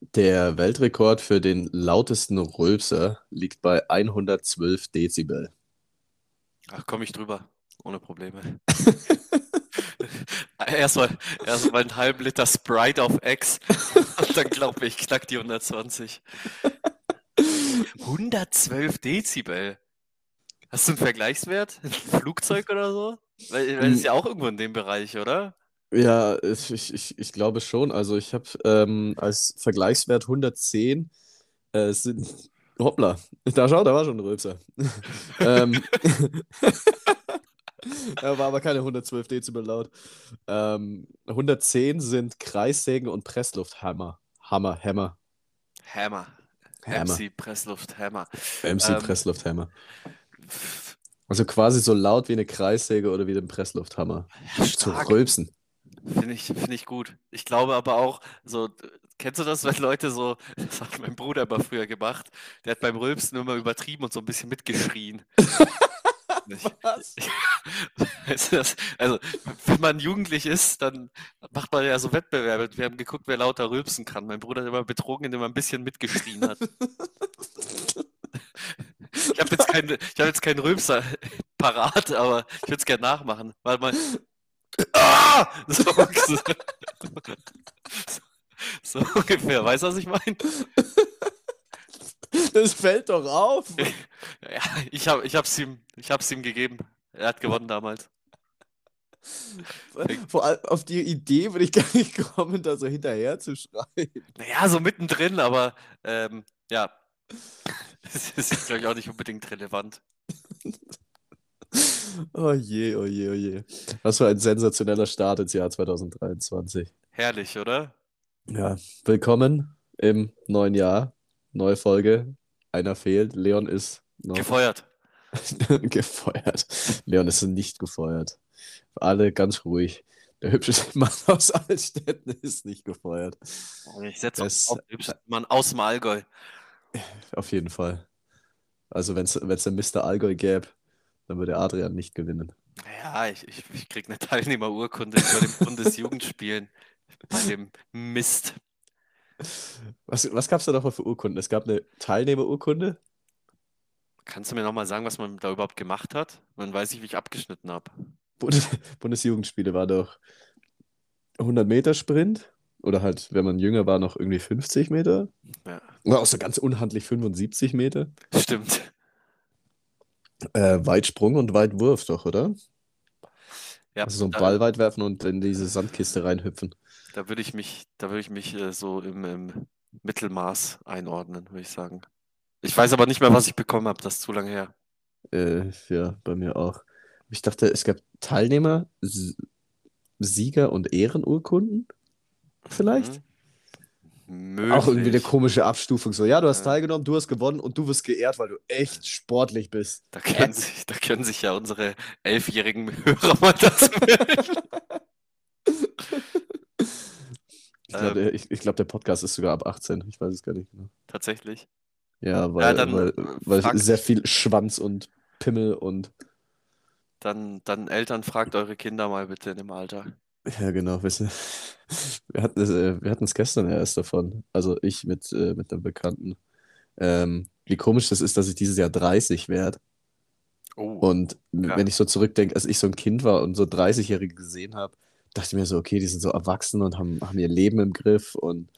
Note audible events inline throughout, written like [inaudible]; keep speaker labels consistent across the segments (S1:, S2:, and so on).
S1: Der Weltrekord für den lautesten Rülpser liegt bei 112 Dezibel.
S2: Ach, komme ich drüber. Ohne Probleme. [laughs] erstmal erst einen halben Liter Sprite auf X und dann glaube ich, knack die 120. 112 Dezibel. Hast du einen Vergleichswert? Ein Flugzeug oder so? Weil, weil das ist ja auch irgendwo in dem Bereich, oder?
S1: Ja, ich, ich, ich glaube schon. Also ich habe ähm, als Vergleichswert 110 äh, sind. Hoppla, da schau, da war schon ein Rülpser. [laughs] ähm, [laughs] er war aber keine 112 Dezibel laut. Ähm, 110 sind Kreissägen und Presslufthammer. Hammer, Hammer.
S2: Hammer.
S1: Hammer.
S2: MC Pressluft Hammer.
S1: MC
S2: Ähm,
S1: Presslufthammer. Also quasi so laut wie eine Kreissäge oder wie ein Presslufthammer. Zu
S2: Stark.
S1: rülpsen.
S2: Finde ich, finde ich gut. Ich glaube aber auch, so, kennst du das, wenn Leute so, [laughs] das hat mein Bruder immer früher gemacht, der hat beim Rülpsen immer übertrieben und so ein bisschen mitgeschrien. [laughs]
S1: Was? [laughs]
S2: Weißt du das? Also, wenn man jugendlich ist, dann macht man ja so Wettbewerbe. Wir haben geguckt, wer lauter rülpsen kann. Mein Bruder hat immer betrogen, indem er ein bisschen mitgeschrien hat. Ich habe jetzt keinen, ich habe jetzt keinen Rülpser parat, aber ich würde es gerne nachmachen. Warte mal. Ah! So, so, so ungefähr. Weißt du, was ich meine?
S1: Das fällt doch auf.
S2: Ja, ich habe ich hab's ihm, ich hab's ihm gegeben. Er hat gewonnen damals.
S1: Vor allem auf die Idee würde ich gar nicht kommen, da so hinterher zu schreien.
S2: Naja, so mittendrin, aber ähm, ja. [laughs] Das ist, glaube ich, auch nicht unbedingt relevant. [laughs]
S1: Oh je, oh je, oh je. Was für ein sensationeller Start ins Jahr 2023.
S2: Herrlich, oder?
S1: Ja, willkommen im neuen Jahr. Neue Folge. Einer fehlt. Leon ist noch
S2: Gefeuert. [laughs]
S1: gefeuert. Leon ist nicht gefeuert. Alle ganz ruhig. Der hübsche [laughs] Mann aus Altstetten ist nicht gefeuert.
S2: Ich setze auf den hübschen Mann aus dem Allgäu.
S1: Auf jeden Fall. Also, wenn es den Mr. Allgäu gäbe, dann würde Adrian nicht gewinnen.
S2: Ja, ich, ich, ich krieg eine Teilnehmerurkunde bei den Bundesjugendspielen. Bei dem Mist.
S1: Was, was gab es da noch für Urkunden? Es gab eine Teilnehmerurkunde.
S2: Kannst du mir nochmal sagen, was man da überhaupt gemacht hat? Dann weiß ich, wie ich abgeschnitten habe.
S1: Bundes Bundesjugendspiele war doch 100 Meter Sprint oder halt, wenn man jünger war, noch irgendwie 50 Meter.
S2: Ja.
S1: Oder auch so ganz unhandlich 75 Meter.
S2: Stimmt.
S1: Äh, Weitsprung und Weitwurf doch, oder?
S2: Ja,
S1: Also so einen Ball weit werfen und in diese Sandkiste reinhüpfen.
S2: da würde ich mich, da würde ich mich äh, so im, im Mittelmaß einordnen, würde ich sagen. Ich weiß aber nicht mehr, was ich bekommen habe, das ist zu lange her.
S1: Äh, ja, bei mir auch. Ich dachte, es gab Teilnehmer, S Sieger und Ehrenurkunden. Vielleicht?
S2: Mhm.
S1: Auch irgendwie eine
S2: Möglich.
S1: komische Abstufung. So, ja, du hast
S2: Ja.
S1: teilgenommen, du hast gewonnen und du wirst geehrt, weil du echt sportlich bist.
S2: Da können sich, da können sich ja unsere elfjährigen Hörer mal das. [laughs] [laughs]
S1: Ich glaube, ich glaub, der Podcast ist sogar ab 18. Ich weiß es gar nicht genau.
S2: Tatsächlich.
S1: Ja, weil,
S2: dann,
S1: weil, weil sehr viel Schwanz und Pimmel und.
S2: Dann, dann Eltern, fragt eure Kinder mal bitte in dem Alter.
S1: Ja, genau. Du, [laughs] wir hatten es äh, wir hatten es gestern erst davon. Also ich mit, äh, mit einem Bekannten. Ähm, wie komisch das ist, dass ich dieses Jahr 30 werde.
S2: Oh,
S1: Und
S2: Ja.
S1: wenn ich so zurückdenke, als ich so ein Kind war und so 30-Jährige gesehen habe, dachte ich mir so, okay, die sind so erwachsen und haben, haben ihr Leben im Griff und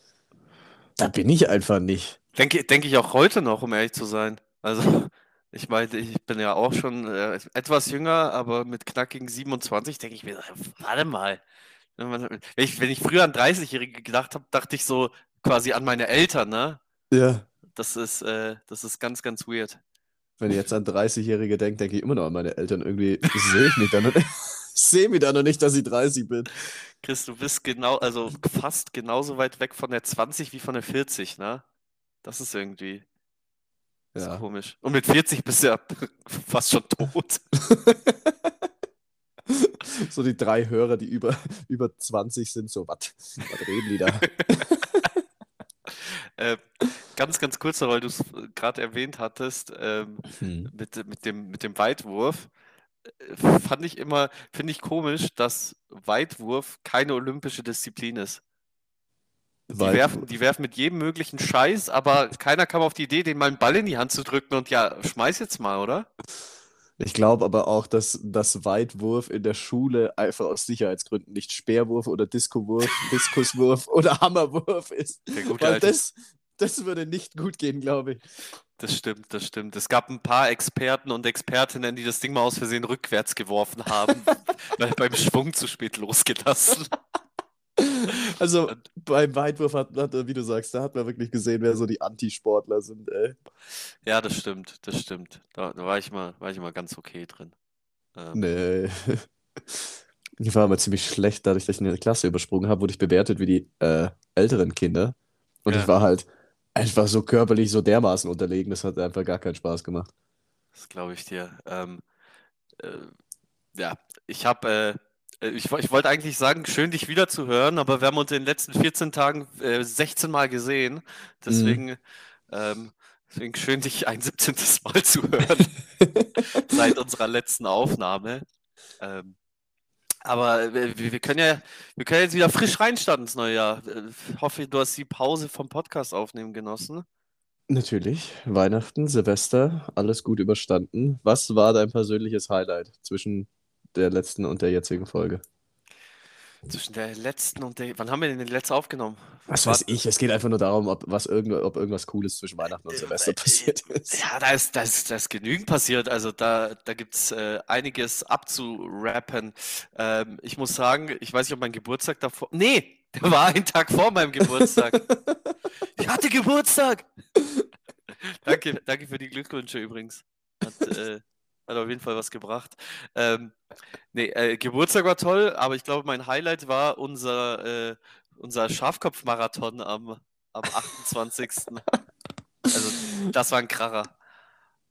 S1: da bin ich einfach nicht.
S2: denke, denke ich auch heute noch, um ehrlich zu sein. Also, ich meine, ich bin ja auch schon äh, etwas jünger, aber mit knackigen 27 denke ich mir, warte mal. Wenn, ich, wenn ich früher an 30-Jährige gedacht habe, dachte ich so quasi an meine Eltern, ne?
S1: Ja.
S2: Das ist, äh, das ist ganz, ganz weird.
S1: Wenn ich jetzt an 30-Jährige denke, denke ich immer noch an meine Eltern. Irgendwie sehe ich mich da noch nicht. [laughs] sehe mich da noch nicht, dass ich 30 bin.
S2: Chris, du bist genau, also fast genauso weit weg von der 20 wie von der 40, ne? Das ist irgendwie so
S1: Ja.
S2: komisch. Und mit 40 bist du ja [laughs] fast schon tot.
S1: So die drei Hörer, die über, über 20 sind, so, was reden die da? [laughs]
S2: Äh, ganz, ganz kurz weil du es gerade erwähnt hattest, ähm,
S1: Hm.
S2: mit, mit dem, mit dem Weitwurf. äh, Fand ich immer, finde ich komisch, dass Weitwurf keine olympische Disziplin ist. Die werfen, die werfen mit jedem möglichen Scheiß, aber keiner kam auf die Idee, den mal einen Ball in die Hand zu drücken und ja, schmeiß jetzt mal, oder?
S1: Ich glaube aber auch, dass das Weitwurf in der Schule einfach aus Sicherheitsgründen nicht Speerwurf oder Diskowurf, [laughs] Diskuswurf oder Hammerwurf ist. Weil
S2: alte-
S1: das, das würde nicht gut gehen, glaube ich.
S2: Das stimmt, das stimmt. Es gab ein paar Experten und Expertinnen, die das Ding mal aus Versehen rückwärts geworfen haben, [laughs] weil beim Schwung zu spät losgelassen.
S1: Also beim Weitwurf hat, hat, wie du sagst, da hat man wirklich gesehen, wer so die Antisportler sind. Ey.
S2: Ja, das stimmt, das stimmt. Da, da war ich mal, war ich mal ganz okay drin. Ähm,
S1: Nee. [laughs] Ich war aber ziemlich schlecht, dadurch, dass ich eine Klasse übersprungen habe, wurde ich bewertet wie die äh, älteren Kinder. Und
S2: Ja.
S1: ich war halt einfach so körperlich so dermaßen unterlegen, das hat einfach gar keinen Spaß gemacht.
S2: Das glaube ich dir. Ähm, äh, ja, ich habe, äh, ich, wo- ich wollte eigentlich sagen, schön dich wieder zu hören, aber wir haben uns in den letzten 14 Tagen äh, 16 Mal gesehen. Deswegen, ähm, deswegen schön, dich ein 17. Mal zu hören [laughs] seit unserer letzten Aufnahme. Ähm, aber wir, wir wir können ja, wir können jetzt wieder frisch reinstarten ins neue Jahr. Äh, Ich hoffe, du hast die Pause vom Podcast aufnehmen genossen.
S1: Natürlich, Weihnachten, Silvester, alles gut überstanden. Was war dein persönliches Highlight zwischen der letzten und der jetzigen Folge?
S2: Zwischen der letzten und der. Wann haben wir denn die letzte aufgenommen?
S1: Was weiß ich, es geht einfach nur darum, ob, was irgend, ob irgendwas Cooles zwischen Weihnachten und
S2: Äh,
S1: Silvester
S2: äh,
S1: passiert ist.
S2: Ja, da ist, da ist, da ist genügend passiert. Also da, da gibt es äh, einiges abzurappen. Ähm, ich muss sagen, ich weiß nicht, ob mein Geburtstag davor. Nee, der war einen Tag vor meinem Geburtstag. Ich hatte Geburtstag! [laughs] Danke, danke für die Glückwünsche übrigens. Hat, äh, hat auf jeden Fall was gebracht. Ähm, nee, äh, Geburtstag war toll, aber ich glaube, mein Highlight war unser, äh, unser Schafkopf-Marathon am, am 28. Also, das war ein Kracher.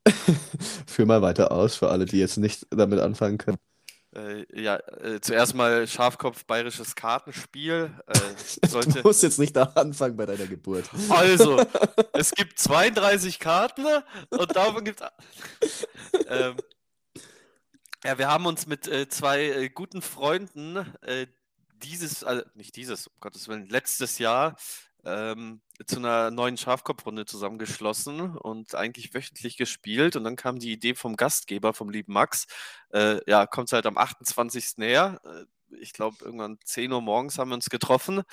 S2: [laughs]
S1: Führ mal weiter aus für alle, die jetzt nicht damit anfangen können.
S2: Äh, ja, äh, zuerst mal Schafkopf bayerisches Kartenspiel. Äh, [laughs]
S1: Du
S2: sollte,
S1: musst jetzt nicht da anfangen bei deiner Geburt.
S2: also, [laughs] es gibt 32 Karten und davon gibt es. Ähm, ja, wir haben uns mit äh, zwei äh, guten Freunden äh, dieses, also nicht dieses, um Gottes Willen, letztes Jahr ähm, zu einer neuen Schafkopfrunde zusammengeschlossen und eigentlich wöchentlich gespielt. Und dann kam die Idee vom Gastgeber, vom lieben Max, äh, ja, kommt halt am 28. näher. Äh, ich glaube, irgendwann 10 Uhr morgens haben wir uns getroffen.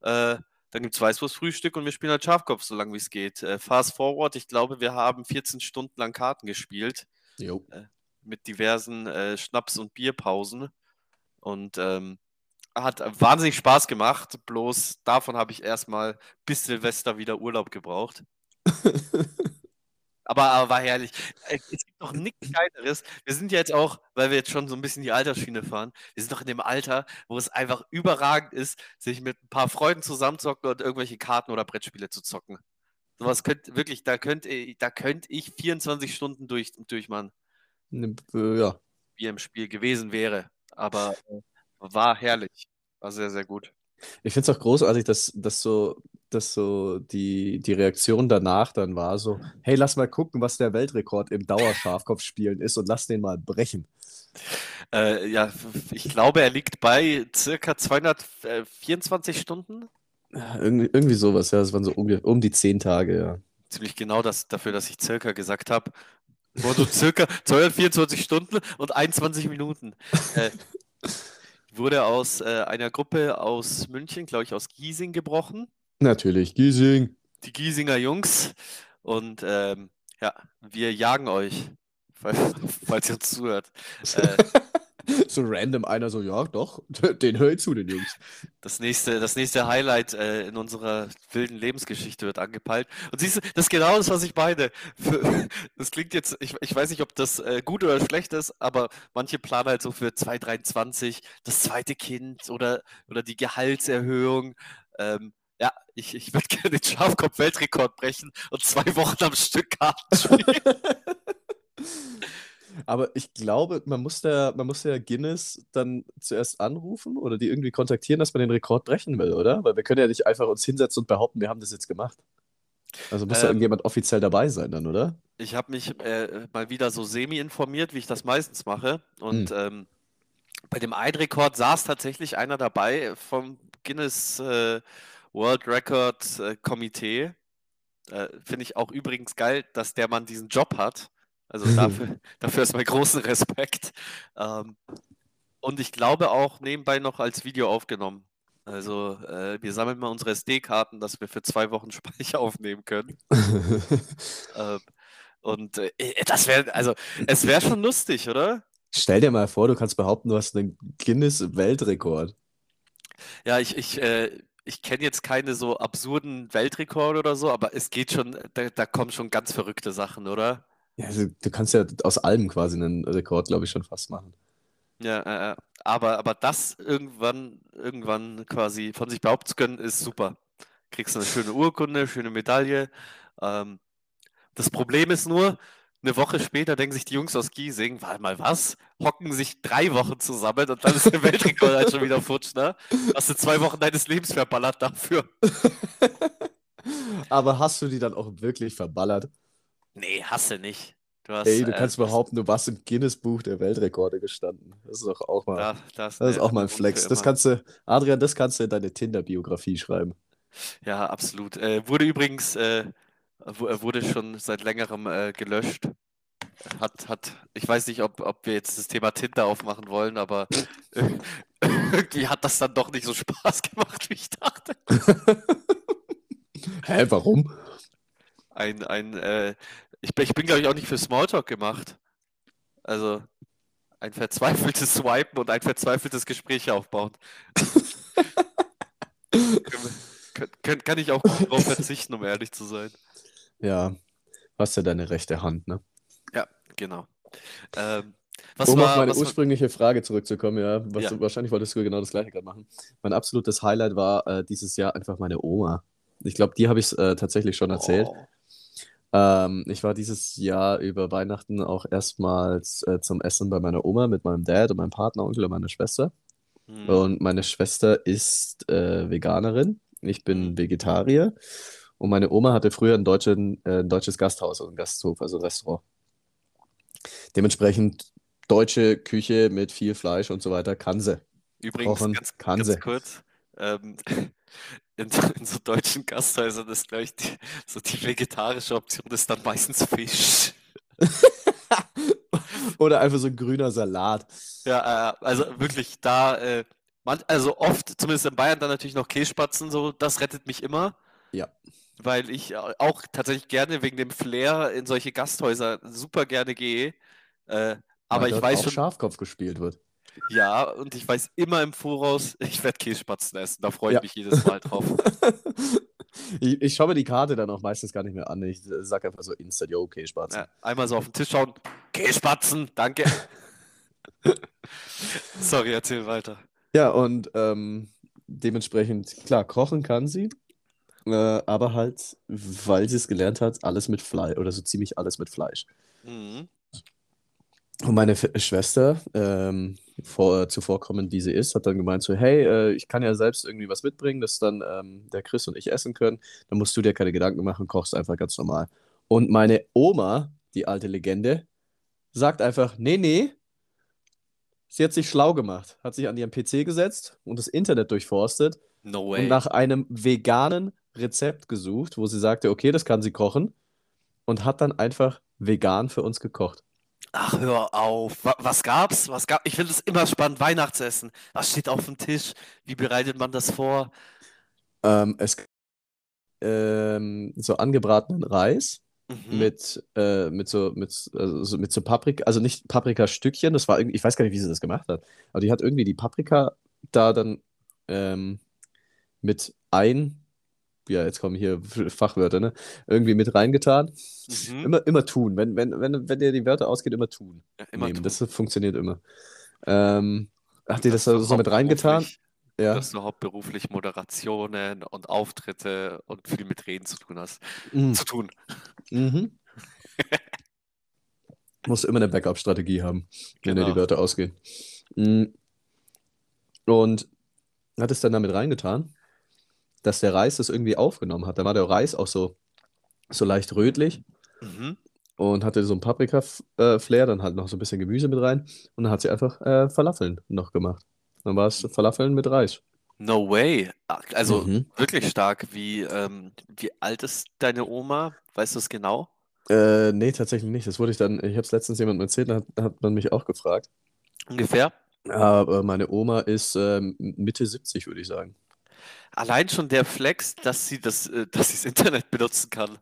S2: Äh, dann gibt es Weißwurstfrühstück und wir spielen halt Schafkopf, solange wie es geht. Äh, fast forward, ich glaube, wir haben 14 Stunden lang Karten gespielt
S1: Jo.
S2: mit diversen äh, Schnaps- und Bierpausen. Und ähm, hat wahnsinnig Spaß gemacht. Bloß davon habe ich erstmal bis Silvester wieder Urlaub gebraucht. [laughs] Aber, aber war herrlich. Es gibt noch nichts Geileres. Wir sind jetzt auch, weil wir jetzt schon so ein bisschen die Altersschiene fahren, wir sind doch in dem Alter, wo es einfach überragend ist, sich mit ein paar Freunden zusammenzocken und irgendwelche Karten oder Brettspiele zu zocken. Sowas könnt wirklich, da könnt, ihr- da könnt ich 24 Stunden durch, durchmachen,
S1: äh, Ja.
S2: wie im Spiel gewesen wäre. Aber äh, war herrlich. War sehr, sehr gut.
S1: Ich finde es auch großartig, dass, dass so, dass so die, die Reaktion danach dann war so, hey, lass mal gucken, was der Weltrekord im Dauerschafkopfspielen ist und lass den mal brechen.
S2: Äh, ja, ich glaube, er liegt bei circa 224 Stunden.
S1: Ja, Irgendwie, irgendwie sowas, ja. Das waren so um, die- um die zehn Tage, ja.
S2: Ziemlich genau das dafür, dass ich circa gesagt habe. Wurde circa 224 Stunden und 21 Minuten. Äh, wurde aus äh, einer Gruppe aus München, glaube ich, aus Giesing gebrochen.
S1: Natürlich, Giesing.
S2: Die Giesinger Jungs. Und ähm, ja, wir jagen euch, [laughs] falls, falls ihr uns zuhört. Äh, [laughs] [laughs]
S1: So random einer so, ja, doch, [laughs] den höre ich zu, den Jungs.
S2: Das nächste, das nächste Highlight äh, in unserer wilden Lebensgeschichte wird angepeilt. Und siehst du, das ist genau das, was ich meine. Für, [laughs] das klingt jetzt, ich, ich weiß nicht, ob das äh, gut oder schlecht ist, aber manche planen halt so für 2023 das zweite Kind oder, oder die Gehaltserhöhung. Ähm, ja, ich, ich würde gerne den Schafkopf-Weltrekord brechen und zwei Wochen am Stück Karten spielen.
S1: Aber ich glaube, man muss der, man muss ja Guinness dann zuerst anrufen oder die irgendwie kontaktieren, dass man den Rekord brechen will, oder? Weil wir können ja nicht einfach uns hinsetzen und behaupten, wir haben das jetzt gemacht. Also muss da
S2: Ähm,
S1: irgendjemand offiziell dabei sein dann, oder?
S2: Ich habe mich äh, mal wieder so semi informiert, wie ich das meistens mache. Und ähm, bei dem Eidrekord saß tatsächlich einer dabei vom Guinness äh, World Record äh, Komitee. Äh, Finde ich auch übrigens geil, dass der Mann diesen Job hat. Also dafür, [laughs] dafür ist mein großen Respekt. Ähm, und ich glaube auch nebenbei noch als Video aufgenommen. Also äh, wir sammeln mal unsere SD-Karten, dass wir für zwei Wochen [laughs] Speicher aufnehmen können. [laughs] ähm, und äh, das wäre, also es wäre schon lustig, oder?
S1: Stell dir mal vor, du kannst behaupten, du hast einen Guinness-Weltrekord.
S2: Ja, ich, ich, äh, ich kenne jetzt keine so absurden Weltrekorde oder so, aber es geht schon, da, da kommen schon ganz verrückte Sachen, oder?
S1: Ja, also, du kannst ja aus allem quasi einen Rekord, glaube ich, schon fast machen.
S2: Ja, äh, äh, aber, aber das irgendwann, irgendwann quasi von sich behaupten zu können, ist super. Kriegst du eine schöne Urkunde, schöne Medaille. Ähm, das Problem ist nur, eine Woche später denken sich die Jungs aus Giesing, warte mal, was? Hocken sich drei Wochen zusammen und dann ist der Weltrekord halt schon wieder futsch, ne? Hast du zwei Wochen deines Lebens verballert dafür. [laughs]
S1: Aber hast du die dann auch wirklich verballert?
S2: Nee, hasse nicht.
S1: Du hast, Ey, du äh, kannst behaupten, du warst im Guinness-Buch der Weltrekorde gestanden. Das ist doch auch mal, da, das, das ist auch mal ein Flex. Das kannst du, Adrian, das kannst du in deine Tinder-Biografie schreiben.
S2: Ja, absolut. Äh, wurde übrigens, äh, wurde schon seit längerem äh, gelöscht. Hat, hat, ich weiß nicht, ob, ob wir jetzt das Thema Tinder aufmachen wollen, aber [laughs] irgendwie hat das dann doch nicht so Spaß gemacht, wie ich dachte. [laughs]
S1: Hä, warum?
S2: Ein, ein, äh, ich, ich bin, glaube ich, auch nicht für Smalltalk gemacht. Also ein verzweifeltes Swipen und ein verzweifeltes Gespräch aufbauen. [laughs] kann, kann, ich auch darauf verzichten, um ehrlich zu sein.
S1: Ja, hast ja deine rechte Hand, ne?
S2: Ja, genau. Ähm,
S1: was um war, auf meine was ursprüngliche war... Frage zurückzukommen, ja, was, ja. wahrscheinlich wolltest du genau das gleiche gerade machen. Mein absolutes Highlight war äh, dieses Jahr einfach meine Oma. Ich glaube, die habe ich äh, tatsächlich schon erzählt. Oh. Ähm, ich war dieses Jahr über Weihnachten auch erstmals äh, zum Essen bei meiner Oma mit meinem Dad und meinem Partneronkel und meiner Schwester. Hm. Und meine Schwester ist äh, Veganerin. Ich bin hm. Vegetarier. Und meine Oma hatte früher ein, deutschen, äh, ein deutsches Gasthaus, also ein Gasthof, also ein Restaurant. Dementsprechend deutsche Küche mit viel Fleisch und so weiter kann sie.
S2: Übrigens, Kochen, ganz, kann ganz sie. kurz, ähm, [laughs] in, [laughs] in, so deutschen Gasthäusern ist, glaube ich, die, so die vegetarische Option ist dann meistens Fisch. [laughs]
S1: Oder einfach so ein grüner Salat.
S2: Ja, äh, also wirklich da, äh, man, also oft, zumindest in Bayern, dann natürlich noch Kässpatzen, so, das rettet mich immer.
S1: Ja.
S2: Weil ich auch tatsächlich gerne wegen dem Flair in solche Gasthäuser super gerne gehe. Äh, aber ich weiß schon.
S1: Schafkopf gespielt wird.
S2: Ja, und ich weiß immer im Voraus, ich werde Kässpatzen essen. Da freue ich ja. mich jedes Mal drauf. [laughs]
S1: ich, ich schaue mir die Karte dann auch meistens gar nicht mehr an. Ich sage einfach so instant, yo, Kässpatzen. Ja,
S2: einmal so auf den Tisch schauen. Kässpatzen, danke. [laughs] Sorry, erzähl weiter.
S1: Ja, und ähm, dementsprechend, klar, kochen kann sie. Äh, aber halt, weil sie es gelernt hat, alles mit Fleisch oder so ziemlich alles mit Fleisch. Mhm. Und meine Schwester, ähm, vor, zuvorkommend wie sie ist, hat dann gemeint so, hey, äh, ich kann ja selbst irgendwie was mitbringen, das dann ähm, der Chris und ich essen können. Dann musst du dir keine Gedanken machen, kochst einfach ganz normal. Und meine Oma, die alte Legende, sagt einfach, nee, nee, sie hat sich schlau gemacht, hat sich an ihren PC gesetzt und das Internet durchforstet
S2: no
S1: und nach einem veganen Rezept gesucht, wo sie sagte, okay, das kann sie kochen und hat dann einfach vegan für uns gekocht.
S2: Ach, hör auf. Was gab's? Was gab? Ich finde es immer spannend, Weihnachtsessen. Was steht auf dem Tisch? Wie bereitet man das vor?
S1: Ähm, es ähm, so angebratenen Reis mhm. mit, äh, mit so mit, also mit so Paprika, also nicht Paprikastückchen, das war irgendwie, ich weiß gar nicht, wie sie das gemacht hat, aber die hat irgendwie die Paprika da dann ähm, mit ein ja, jetzt kommen hier [laughs] Fachwörter, ne? Irgendwie mit reingetan. Mhm. Immer, immer tun. Wenn, wenn, wenn, wenn dir die Wörter ausgeht, immer tun.
S2: Ja, immer.
S1: Tun. Das funktioniert immer. Ähm, hat dir das, das so mit reingetan?
S2: Ja. Dass du hauptberuflich Moderationen und Auftritte und viel mit Reden zu tun hast.
S1: Mhm.
S2: Zu tun.
S1: Mhm. [laughs] Musst immer eine Backup-Strategie haben, wenn genau. dir die Wörter ausgehen. Mhm. Und hat es dann damit reingetan? Dass der Reis das irgendwie aufgenommen hat. Da war der Reis auch so, so leicht rötlich mhm. und hatte so ein Paprika-Flair, dann halt noch so ein bisschen Gemüse mit rein und dann hat sie einfach äh, Falafeln noch gemacht. Dann war es Falafeln mit Reis.
S2: No way. Also mhm. wirklich stark. Wie, ähm, wie alt ist deine Oma? Weißt du es genau?
S1: Äh, nee, tatsächlich nicht. Das wurde ich dann, ich habe es letztens jemandem erzählt, da hat, hat man mich auch gefragt.
S2: Ungefähr?
S1: Aber meine Oma ist ähm, Mitte 70, würde ich sagen.
S2: Allein schon der Flex, dass sie das, äh, dass sie das Internet benutzen kann.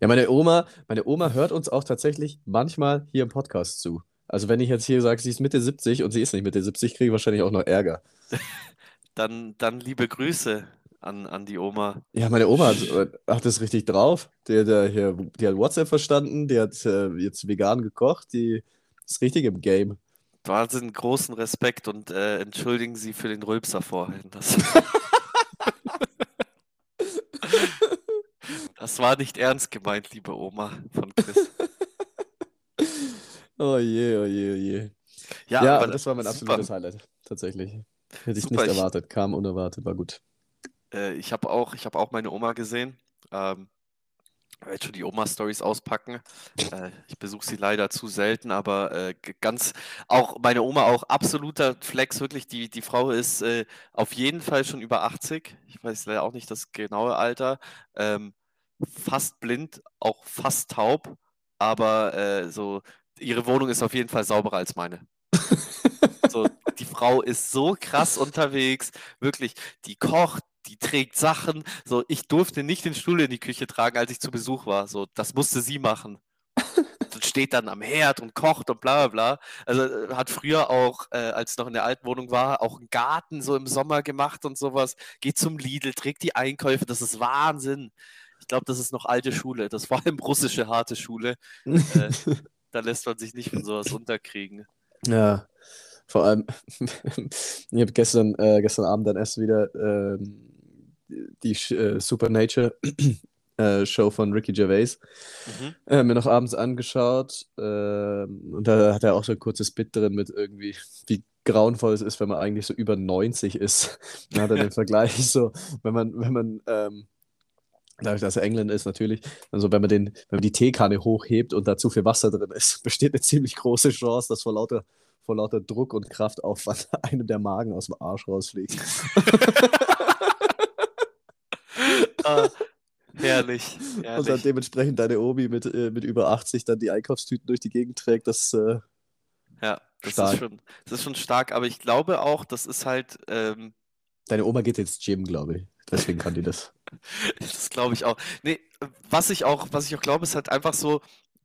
S1: Ja, meine Oma, meine Oma hört uns auch tatsächlich manchmal hier im Podcast zu. Also wenn ich jetzt hier sage, sie ist Mitte 70 und sie ist nicht Mitte 70, kriege ich wahrscheinlich auch noch Ärger. [laughs]
S2: dann, dann liebe Grüße an, an die Oma.
S1: Ja, meine Oma hat, äh, hat das richtig drauf. Die, der, hier, die hat WhatsApp verstanden, die hat äh, jetzt vegan gekocht, die ist richtig im Game.
S2: Wahnsinn, großen Respekt und äh, entschuldigen Sie für den Rülpser vorhin. Das, [laughs] das war nicht ernst gemeint, liebe Oma von Chris. [laughs]
S1: oh je, oh je, oh je. Ja, ja aber das war mein super. absolutes Highlight, tatsächlich. Hätte ich super, nicht erwartet, kam unerwartet, war gut.
S2: Äh, ich habe auch, hab auch meine Oma gesehen. Ähm, werde schon die Oma-Stories auspacken. Äh, ich besuche sie leider zu selten, aber äh, ganz, auch meine Oma auch absoluter Flex, wirklich. Die, die Frau ist äh, auf jeden Fall schon über 80. Ich weiß leider auch nicht das genaue Alter. Ähm, fast blind, auch fast taub, aber äh, so, ihre Wohnung ist auf jeden Fall sauberer als meine. [laughs] so, die Frau ist so krass unterwegs, wirklich, die kocht, die trägt Sachen. So, ich durfte nicht den Stuhl in die Küche tragen, als ich zu Besuch war. So, das musste sie machen. [laughs] und steht dann am Herd und kocht und bla bla bla. Also äh, hat früher auch, äh, als noch in der alten Wohnung war, auch einen Garten so im Sommer gemacht und sowas. Geht zum Lidl, trägt die Einkäufe, das ist Wahnsinn. Ich glaube, das ist noch alte Schule. Das war allem russische harte Schule. äh, [laughs] da lässt man sich nicht von sowas unterkriegen.
S1: Ja, vor allem, [laughs] ich habe gestern, äh, gestern Abend dann erst wieder ähm, die äh, Supernature [clears throat] äh, Show von Ricky Gervais mhm. äh, mir noch abends angeschaut. Ähm, und da hat er auch so ein kurzes Bit drin mit irgendwie, wie grauenvoll es ist, wenn man eigentlich so über 90 ist. [laughs] Da hat er den Vergleich [laughs] so, wenn man, wenn man, ähm, dadurch, dass er England ist, natürlich, also wenn man den, wenn man die Teekanne hochhebt und da zu viel Wasser drin ist, [laughs] besteht eine ziemlich große Chance, dass vor lauter, vor lauter Druck und Kraftaufwand einem der Magen aus dem Arsch rausfliegt.
S2: Ah, herrlich, herrlich.
S1: Und dann dementsprechend deine Omi mit, äh, mit über 80 dann die Einkaufstüten durch die Gegend trägt, das äh,
S2: Ja, das stark. ist, schon, das ist schon stark, aber ich glaube auch, das ist halt. Ähm,
S1: Deine Oma geht ins Gym, glaube ich. Deswegen kann die das. [laughs]
S2: das glaube ich auch. Nee, was ich auch, was ich auch glaube, ist halt einfach so,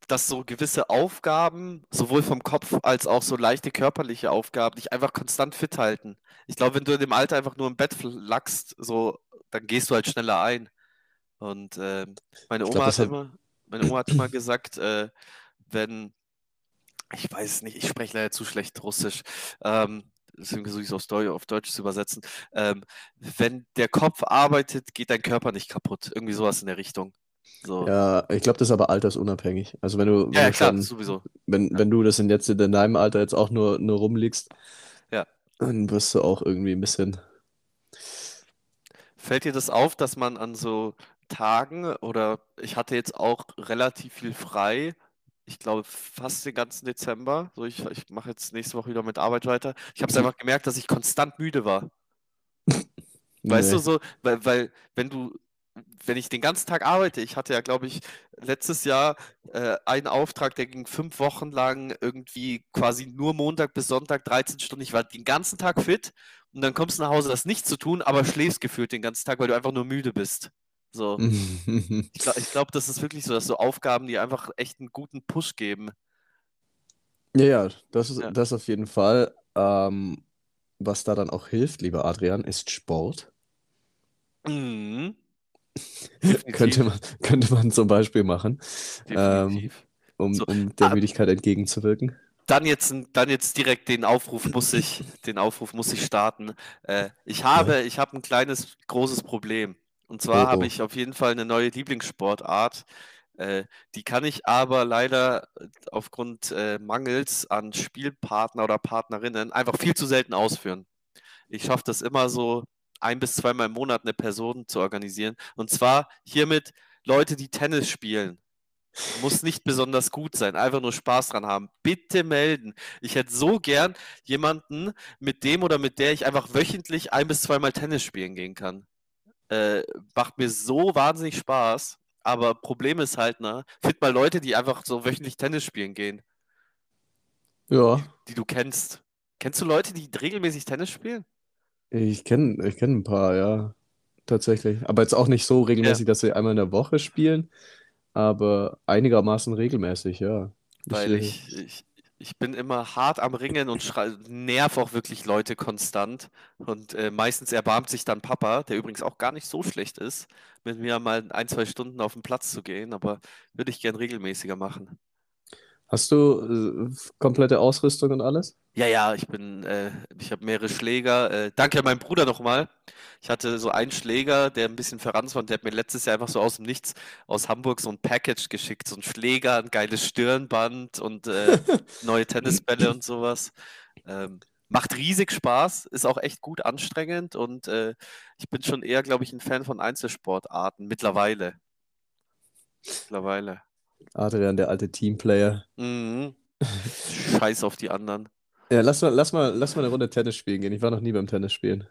S2: dass so gewisse Aufgaben, sowohl vom Kopf als auch so leichte körperliche Aufgaben, dich einfach konstant fit halten. Ich glaube, wenn du in dem Alter einfach nur im Bett lachst, so dann gehst du halt schneller ein. Und äh, meine, Oma glaub, hat immer, meine Oma hat immer gesagt, äh, wenn, ich weiß nicht, ich spreche leider zu schlecht Russisch, ähm, deswegen versuche ich es auf, Deutsch, zu übersetzen. Ähm, wenn der Kopf arbeitet, geht dein Körper nicht kaputt. Irgendwie sowas in der Richtung. So.
S1: Ja, ich glaube, das ist aber altersunabhängig. Also wenn du, wenn
S2: ja,
S1: du
S2: klar, schon, sowieso.
S1: Wenn, ja. wenn du das in jetzt in deinem Alter jetzt auch nur, nur rumliegst,
S2: ja.
S1: dann wirst du auch irgendwie ein bisschen
S2: Fällt dir das auf, dass man an so Tagen oder ich hatte jetzt auch relativ viel frei, ich glaube fast den ganzen Dezember, so ich, ich mache jetzt nächste Woche wieder mit Arbeit weiter. Ich habe es einfach gemerkt, dass ich konstant müde war. [laughs] Weißt du so, weil, weil wenn du, wenn ich den ganzen Tag arbeite, ich hatte ja, glaube ich, letztes Jahr äh, einen Auftrag, der ging fünf Wochen lang irgendwie quasi nur Montag bis Sonntag 13 Stunden. Ich war den ganzen Tag fit und dann kommst du nach Hause, das nicht zu tun, aber schläfst gefühlt den ganzen Tag, weil du einfach nur müde bist. So. [laughs] ich glaube, glaub, das ist wirklich so, dass so Aufgaben, die einfach echt einen guten Push geben.
S1: Ja, ja, das ist ja. das auf jeden Fall. Ähm, was da dann auch hilft, lieber Adrian, ist Sport.
S2: Mhm. [laughs]
S1: könnte, man, könnte man zum Beispiel machen, ähm, um, so, um der ah, Müdigkeit entgegenzuwirken
S2: dann jetzt, dann jetzt direkt den Aufruf muss ich, den Aufruf muss ich starten. Äh, ich habe, ich habe ein kleines, großes Problem. Und zwar oh, oh. habe ich auf jeden Fall eine neue Lieblingssportart. Äh, die kann ich aber leider aufgrund äh, Mangels an Spielpartner oder Partnerinnen einfach viel zu selten ausführen. Ich schaffe das immer so ein bis zweimal im Monat eine Person zu organisieren. Und zwar hiermit Leute, die Tennis spielen. Muss nicht besonders gut sein, einfach nur Spaß dran haben. Bitte melden. Ich hätte so gern jemanden, mit dem oder mit der ich einfach wöchentlich ein bis zweimal Tennis spielen gehen kann. Äh, macht mir so wahnsinnig Spaß. Aber Problem ist halt, ne, find mal Leute, die einfach so wöchentlich Tennis spielen gehen.
S1: Ja.
S2: Die du kennst. Kennst du Leute, die regelmäßig Tennis spielen?
S1: Ich kenne ich kenn ein paar, ja. Tatsächlich. Aber jetzt auch nicht so regelmäßig, dass sie einmal in der Woche spielen, aber einigermaßen regelmäßig, ja.
S2: Weil ich, ich, ich bin immer hart am Ringen und nerv auch wirklich Leute konstant. Und äh, meistens erbarmt sich dann Papa, der übrigens auch gar nicht so schlecht ist, mit mir mal ein, zwei Stunden auf den Platz zu gehen, aber würde ich gern regelmäßiger machen.
S1: Hast du äh, komplette Ausrüstung und alles?
S2: Ja, ja, ich bin, äh, ich habe mehrere Schläger. Äh, danke an meinen Bruder nochmal. Ich hatte so einen Schläger, der ein bisschen verrannt war und der hat mir letztes Jahr einfach so aus dem Nichts aus Hamburg so ein Package geschickt. So ein Schläger, ein geiles Stirnband und äh, [laughs] neue Tennisbälle und sowas. Ähm, macht riesig Spaß, ist auch echt gut anstrengend und äh, ich bin schon eher, glaube ich, ein Fan von Einzelsportarten mittlerweile. Mittlerweile.
S1: Adrian, der alte Teamplayer.
S2: Mhm. [laughs] Scheiß auf die anderen.
S1: Ja, lass mal, lass mal, lass mal eine Runde Tennis spielen gehen. Ich war noch nie beim Tennis spielen.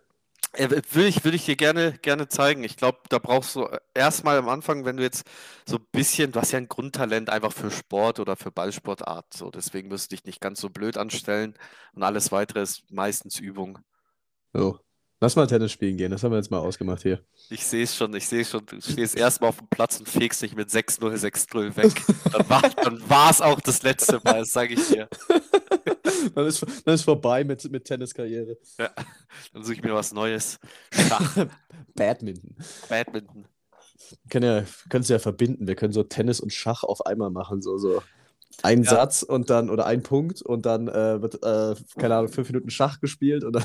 S2: Ja, will ich, will ich dir gerne, gerne zeigen. Ich glaube, da brauchst du erstmal am Anfang, wenn du jetzt so ein bisschen, du hast ja ein Grundtalent einfach für Sport oder für Ballsportart, so deswegen wirst du dich nicht ganz so blöd anstellen und alles weitere ist meistens Übung.
S1: So. Lass mal Tennis spielen gehen, das haben wir jetzt mal ausgemacht hier.
S2: Ich sehe es schon, ich sehe schon, du stehst erstmal auf dem Platz und fegst dich mit 6-0, 6-0 weg. Dann war es auch das letzte Mal, das sage ich dir. [laughs]
S1: dann, ist, dann ist vorbei mit, mit Tenniskarriere.
S2: Ja, dann suche ich mir was Neues.
S1: Schach. [laughs] Badminton.
S2: Badminton.
S1: Wir können ja, können es ja verbinden. Wir können so Tennis und Schach auf einmal machen. So, so ein ja. Satz und dann, oder ein Punkt und dann äh, wird, äh, keine Ahnung, fünf Minuten Schach gespielt und dann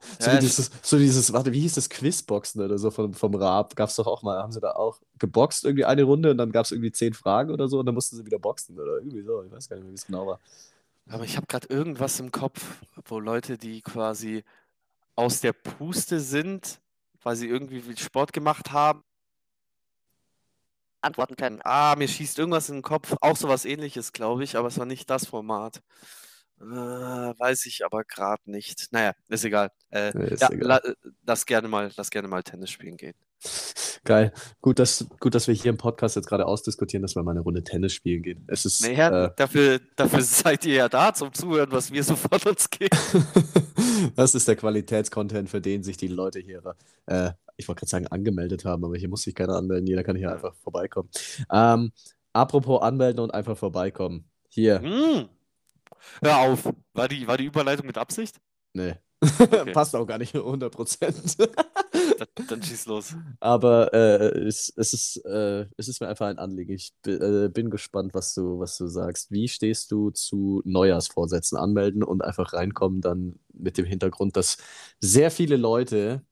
S1: [laughs] so, ja, dieses, so dieses, warte, wie hieß das Quizboxen oder so vom, vom Raab? Gab es doch auch mal, haben sie da auch geboxt irgendwie eine Runde und dann gab es irgendwie zehn Fragen oder so und dann mussten sie wieder boxen oder irgendwie so. Ich weiß gar nicht mehr, wie es genau war.
S2: Aber ich habe gerade irgendwas im Kopf, wo Leute, die quasi aus der Puste sind, weil sie irgendwie viel Sport gemacht haben, antworten können. Ah, mir schießt irgendwas in den Kopf. Auch sowas ähnliches, glaube ich, aber es war nicht das Format. Äh, weiß ich aber gerade nicht. Naja, ist egal. Äh, ist ja, egal. La, lass, gerne mal, lass gerne mal Tennis spielen gehen.
S1: Geil. Gut dass, gut, dass wir hier im Podcast jetzt gerade ausdiskutieren, dass wir mal eine Runde Tennis spielen gehen. Es ist,
S2: naja, äh, dafür, dafür [laughs] seid ihr ja da zum Zuhören, was wir so von uns geben. [laughs]
S1: das ist der Qualitätscontent, für den sich die Leute hier, äh, ich wollte gerade sagen, angemeldet haben, aber hier muss sich keiner anmelden. Jeder kann hier einfach vorbeikommen. Ähm, apropos anmelden und einfach vorbeikommen. Hier.
S2: Mm. Hör auf. War die, war die Überleitung mit Absicht?
S1: Nee. Okay. [laughs] Passt auch gar nicht 100 Prozent.
S2: dann, dann, schieß los.
S1: Aber äh, es, es, ist, äh, es ist mir einfach ein Anliegen. Ich äh, bin gespannt, was du, was du sagst. Wie stehst du zu Neujahrsvorsätzen anmelden und einfach reinkommen, dann mit dem Hintergrund, dass sehr viele Leute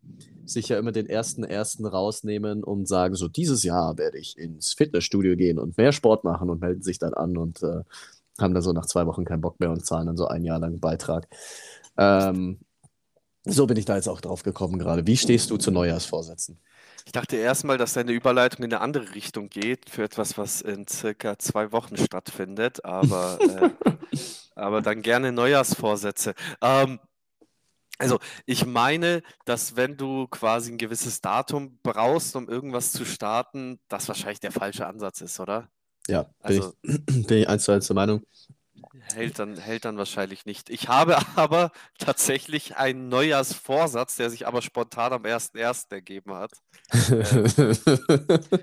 S1: sich ja immer den ersten ersten rausnehmen und sagen, so dieses Jahr werde ich ins Fitnessstudio gehen und mehr Sport machen und melden sich dann an und äh, haben dann so nach zwei Wochen keinen Bock mehr und zahlen dann so ein Jahr lang einen Beitrag. Ähm, so bin ich da jetzt auch drauf gekommen gerade. Wie stehst du zu Neujahrsvorsätzen?
S2: Ich dachte erstmal, dass deine Überleitung in eine andere Richtung geht, für etwas, was in circa zwei Wochen stattfindet, aber, äh, [laughs] aber dann gerne Neujahrsvorsätze. Ähm, also, ich meine, dass wenn du quasi ein gewisses Datum brauchst, um irgendwas zu starten, das wahrscheinlich der falsche Ansatz ist, oder?
S1: Ja, bin, also, ich, [clears throat] bin ich eins zu eins der Meinung.
S2: Hält dann, hält dann wahrscheinlich nicht. Ich habe [laughs] aber tatsächlich einen Neujahrsvorsatz, der sich aber spontan am 1.1. ergeben hat. [laughs] ähm,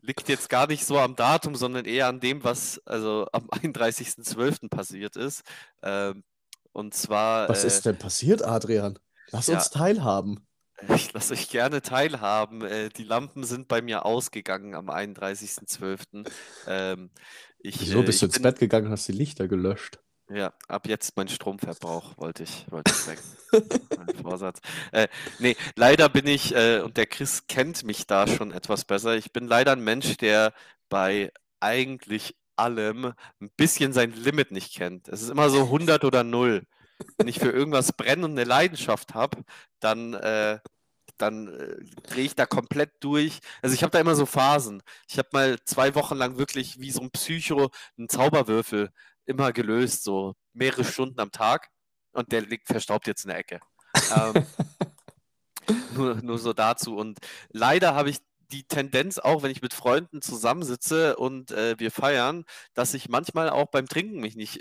S2: liegt jetzt gar nicht so am Datum, sondern eher an dem, was also am 31.12. passiert ist. Ähm, und zwar.
S1: Was
S2: äh,
S1: ist denn passiert, Adrian? Lass ja, uns teilhaben. [laughs]
S2: Ich lasse euch gerne teilhaben. Äh, die Lampen sind bei mir ausgegangen am 31.12. Ähm,
S1: ich, Wieso bist äh, du ins bin, Bett gegangen und hast die Lichter gelöscht?
S2: Ja, ab jetzt mein Stromverbrauch wollte ich, wollte ich [laughs] mein Vorsatz. Äh, nee, leider bin ich, äh, und der Chris kennt mich da schon etwas besser. Ich bin leider ein Mensch, der bei eigentlich allem ein bisschen sein Limit nicht kennt. Es ist immer so 100 oder 0 wenn ich für irgendwas brenne und eine Leidenschaft habe, dann, äh, dann äh, drehe ich da komplett durch. Also ich habe da immer so Phasen. Ich habe mal zwei Wochen lang wirklich wie so ein Psycho einen Zauberwürfel immer gelöst, so mehrere Stunden am Tag. Und der liegt verstaubt jetzt in der Ecke. ähm, [laughs] nur, nur so dazu. Und leider habe ich die Tendenz auch, wenn ich mit Freunden zusammensitze und äh, wir feiern, dass ich manchmal auch beim Trinken mich nicht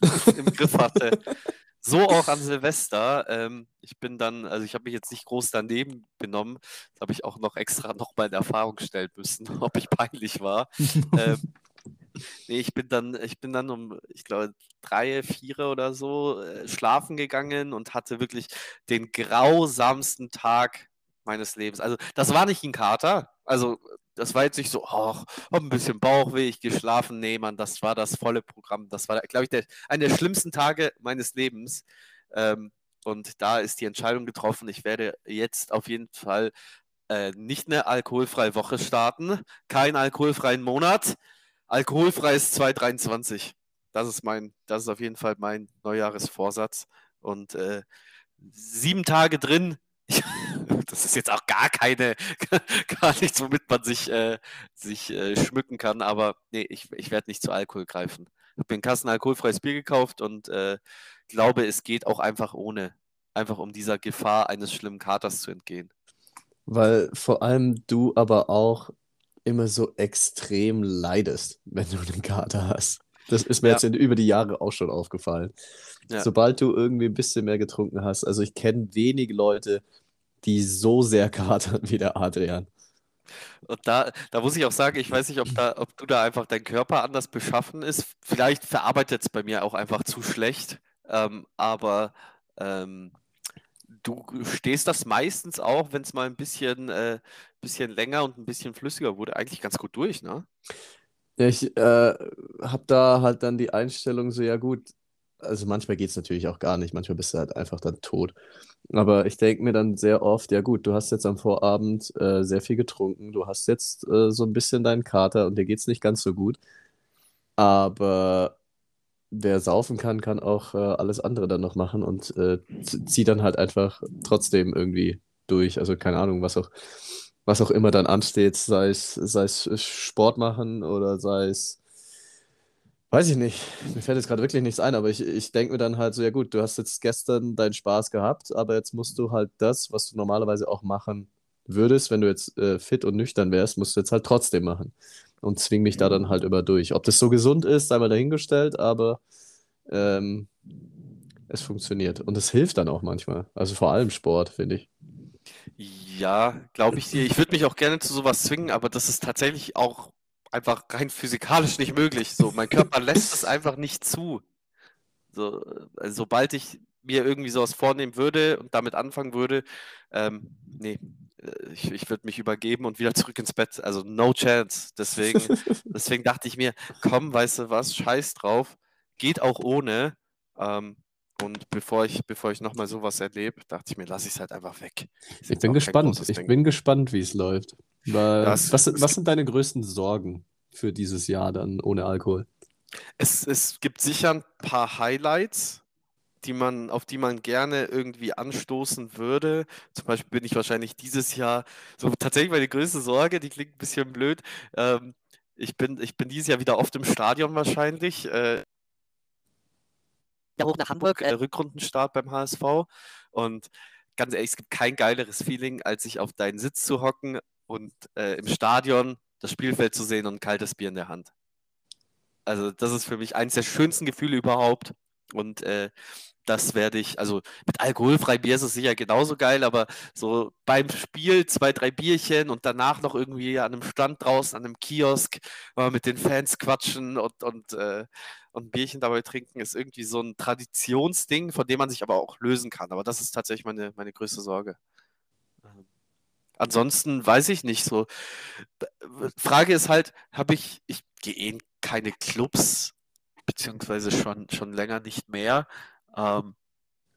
S2: [laughs] im Griff hatte. So [laughs] auch an Silvester. Ähm, ich bin dann, also ich habe mich jetzt nicht groß daneben benommen. Das habe ich auch noch extra nochmal in Erfahrung stellen müssen, [laughs] ob ich peinlich war. ähm, [laughs] nee, ich bin dann, ich bin dann um, ich glaube, drei, vier oder so äh, schlafen gegangen und hatte wirklich den grausamsten Tag meines Lebens. Also das war nicht ein Kater. Also das war jetzt nicht so, ach, hab ein bisschen Bauchweh, ich gehe schlafen. Nee, Mann, das war das volle Programm. Das war, glaube ich, der, einer der schlimmsten Tage meines Lebens. Ähm, und da ist die Entscheidung getroffen, ich werde jetzt auf jeden Fall äh, nicht eine alkoholfreie Woche starten, keinen alkoholfreien Monat, alkoholfreies 2023. Das ist mein, das ist auf jeden Fall mein Neujahresvorsatz. Und äh, sieben Tage drin, [laughs] das ist jetzt auch gar keine, [laughs] gar nichts, womit man sich, äh, sich äh, schmücken kann, aber nee, ich, ich werde nicht zu Alkohol greifen. Ich habe mir einen Kasten alkoholfreies Bier gekauft und äh, glaube, es geht auch einfach ohne. Einfach um dieser Gefahr eines schlimmen Katers zu entgehen.
S1: Weil vor allem du aber auch immer so extrem leidest, wenn du einen Kater hast. Das ist mir ja. jetzt in, über die Jahre auch schon aufgefallen. Ja. Sobald du irgendwie ein bisschen mehr getrunken hast, also ich kenne wenige Leute, die so sehr [laughs] katern wie der Adrian.
S2: Und da, da muss ich auch sagen, ich weiß nicht, ob, da, ob du da einfach dein Körper anders beschaffen ist. Vielleicht verarbeitet es bei mir auch einfach zu schlecht. Ähm, aber ähm, du stehst das meistens auch, wenn es mal ein bisschen, äh, bisschen länger und ein bisschen flüssiger wurde, eigentlich ganz gut durch, ne?
S1: Ja, ich äh, habe da halt dann die Einstellung so, ja gut, also manchmal geht es natürlich auch gar nicht, manchmal bist du halt einfach dann tot. Aber ich denke mir dann sehr oft, ja gut, du hast jetzt am Vorabend äh, sehr viel getrunken, du hast jetzt äh, so ein bisschen deinen Kater und dir geht es nicht ganz so gut. Aber wer saufen kann, kann auch äh, alles andere dann noch machen und äh, zieht dann halt einfach trotzdem irgendwie durch. Also keine Ahnung, was auch, was auch immer dann ansteht, sei es, sei es Sport machen oder sei es Weiß ich nicht. Mir fällt jetzt gerade wirklich nichts ein, aber ich, ich denke mir dann halt so, ja gut, du hast jetzt gestern deinen Spaß gehabt, aber jetzt musst du halt das, was du normalerweise auch machen würdest, wenn du jetzt äh, fit und nüchtern wärst, musst du jetzt halt trotzdem machen. Und zwing mich da dann halt immer durch. Ob das so gesund ist, sei mal dahingestellt, aber ähm, es funktioniert. Und es hilft dann auch manchmal. Also vor allem Sport, finde ich.
S2: Ja, glaube ich dir. Ich würde mich auch gerne zu sowas zwingen, aber das ist tatsächlich auch einfach rein physikalisch nicht möglich. So, mein Körper [laughs] lässt es einfach nicht zu. So, also, sobald ich mir irgendwie sowas vornehmen würde und damit anfangen würde, ähm, nee, äh, ich, ich würde mich übergeben und wieder zurück ins Bett. Also no chance. Deswegen, [laughs] deswegen dachte ich mir, komm, weißt du was, scheiß drauf, geht auch ohne. Ähm, und bevor ich, bevor ich nochmal sowas erlebe, dachte ich mir, lasse ich es halt einfach weg.
S1: Ich bin gespannt. Ich Ding. bin gespannt, wie es läuft. Das, was, was sind deine größten Sorgen für dieses Jahr dann ohne Alkohol?
S2: Es, es gibt sicher ein paar Highlights, die man, auf die man gerne irgendwie anstoßen würde. Zum Beispiel bin ich wahrscheinlich dieses Jahr, so [laughs] tatsächlich meine größte Sorge, die klingt ein bisschen blöd. Ähm, ich, bin, ich bin dieses Jahr wieder oft im Stadion wahrscheinlich. Äh, ja, hoch nach Hamburg, äh, Rückrundenstart beim HSV. Und ganz ehrlich, es gibt kein geileres Feeling, als sich auf deinen Sitz zu hocken und äh, im Stadion das Spielfeld zu sehen und ein kaltes Bier in der Hand. Also das ist für mich eines der schönsten Gefühle überhaupt. Und äh, das werde ich, also mit alkoholfrei Bier ist es sicher genauso geil, aber so beim Spiel zwei, drei Bierchen und danach noch irgendwie an einem Stand draußen, an einem Kiosk, mal mit den Fans quatschen und, und, äh, und Bierchen dabei trinken, ist irgendwie so ein Traditionsding, von dem man sich aber auch lösen kann. Aber das ist tatsächlich meine, meine größte Sorge. Ansonsten weiß ich nicht so. Frage ist halt, habe ich, ich gehe in keine Clubs, beziehungsweise schon, schon länger nicht mehr. Ähm,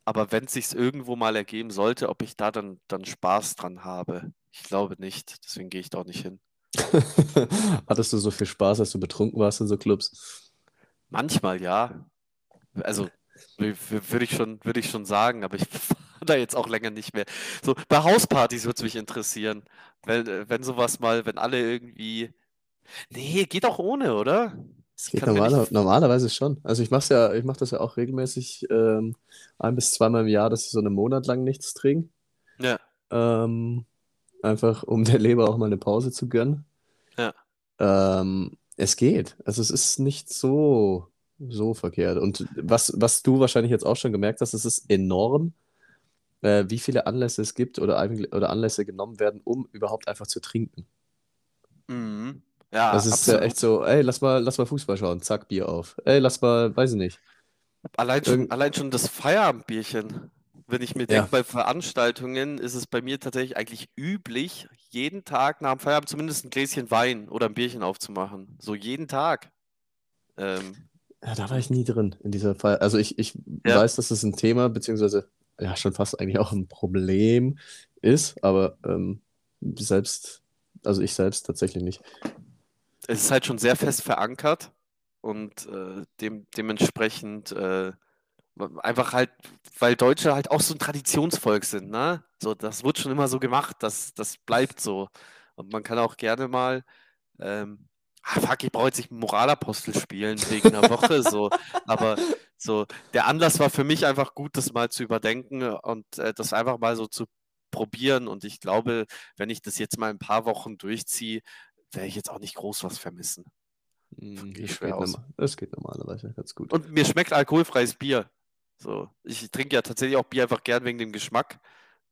S2: aber wenn es sich irgendwo mal ergeben sollte, ob ich da dann, dann Spaß dran habe, ich glaube nicht. Deswegen gehe ich da auch nicht hin. [laughs]
S1: Hattest du so viel Spaß, als du betrunken warst in so Clubs?
S2: Manchmal ja. Also Würde ich, schon, würd ich schon sagen, aber ich [laughs] war da jetzt auch länger nicht mehr. So, bei Hauspartys würde es mich interessieren. Wenn, äh, wenn sowas mal, wenn alle irgendwie. Nee, geht auch ohne, oder?
S1: Geht normaler, nicht... normalerweise schon. Also ich mache ja, ich mache das ja auch regelmäßig ähm, ein bis zweimal im Jahr, dass ich so einen Monat lang nichts trinke.
S2: Ja.
S1: Ähm, einfach um [laughs] der Leber auch mal eine Pause zu gönnen.
S2: Ja.
S1: Ähm, es geht. Also es ist nicht so, so verkehrt. Und was, was du wahrscheinlich jetzt auch schon gemerkt hast, es ist enorm, äh, wie viele Anlässe es gibt oder, oder Anlässe genommen werden, um überhaupt einfach zu trinken.
S2: Mhm. Ja,
S1: Das ist
S2: absolut.
S1: ja echt so, ey, lass mal, lass mal Fußball schauen, zack, Bier auf. Ey, lass mal, weiß ich nicht.
S2: Allein schon, allein schon das Feierabendbierchen. Wenn ich mir denke,
S1: Ja.
S2: bei Veranstaltungen ist es bei mir tatsächlich eigentlich üblich, jeden Tag nach dem Feierabend zumindest ein Gläschen Wein oder ein Bierchen aufzumachen. So jeden Tag. Ähm,
S1: Ja, da war ich nie drin in dieser Fall. Also ich, ich
S2: Ja.
S1: weiß, dass das ein Thema, beziehungsweise ja schon fast eigentlich auch ein Problem ist, aber ähm, selbst, also ich selbst tatsächlich nicht.
S2: es ist halt schon sehr fest verankert und äh, dem, dementsprechend äh, einfach halt, weil Deutsche halt auch so ein Traditionsvolk sind, ne? So, das wird schon immer so gemacht, das, das bleibt so. Und man kann auch gerne mal, ähm, ah, fuck, ich brauche jetzt nicht Moralapostel spielen wegen einer Woche, so, aber so, der Anlass war für mich einfach gut, das mal zu überdenken und äh, das einfach mal so zu probieren. Und ich glaube, wenn ich das jetzt mal ein paar Wochen durchziehe, werde ich jetzt auch nicht groß was vermissen.
S1: Hm,
S2: Gehe ich
S1: Das geht, normal, das geht normalerweise ganz gut.
S2: Und mir schmeckt alkoholfreies Bier. So, ich trinke ja tatsächlich auch Bier einfach gern wegen dem Geschmack.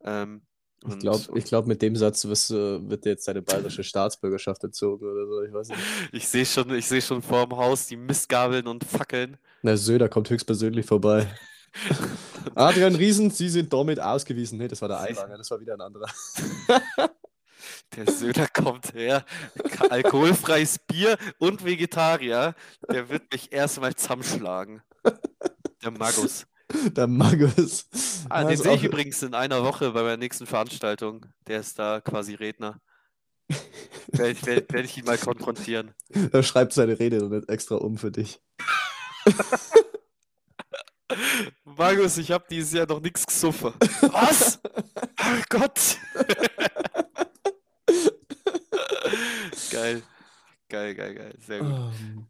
S2: Ähm,
S1: Ich glaube, glaub, mit dem Satz wirst, du- wird dir jetzt deine bayerische Staatsbürgerschaft entzogen oder so, ich weiß nicht.
S2: ich sehe schon, ich sehe schon vor dem Haus die Mistgabeln und Fackeln.
S1: Na, Söder kommt höchstpersönlich vorbei. [laughs] Adrian Riesen, Sie sind damit ausgewiesen. Nee, das war der Eiwanger, das war wieder ein anderer. [laughs]
S2: Der Söder kommt her, alkoholfreies Bier und Vegetarier. Der wird mich erstmal zusammenschlagen. Der Magus. [laughs]
S1: Der Magus.
S2: Ah, den sehe ich übrigens in einer Woche bei meiner nächsten Veranstaltung. Der ist da quasi Redner. [laughs] Werde ich, werd, werd ich ihn mal konfrontieren.
S1: Er schreibt seine Rede dann extra um für dich. [laughs]
S2: Markus, ich habe dieses Jahr noch nichts gesoffen. Was? Oh Gott. geil. Geil, geil, geil. Sehr gut.
S1: Ähm,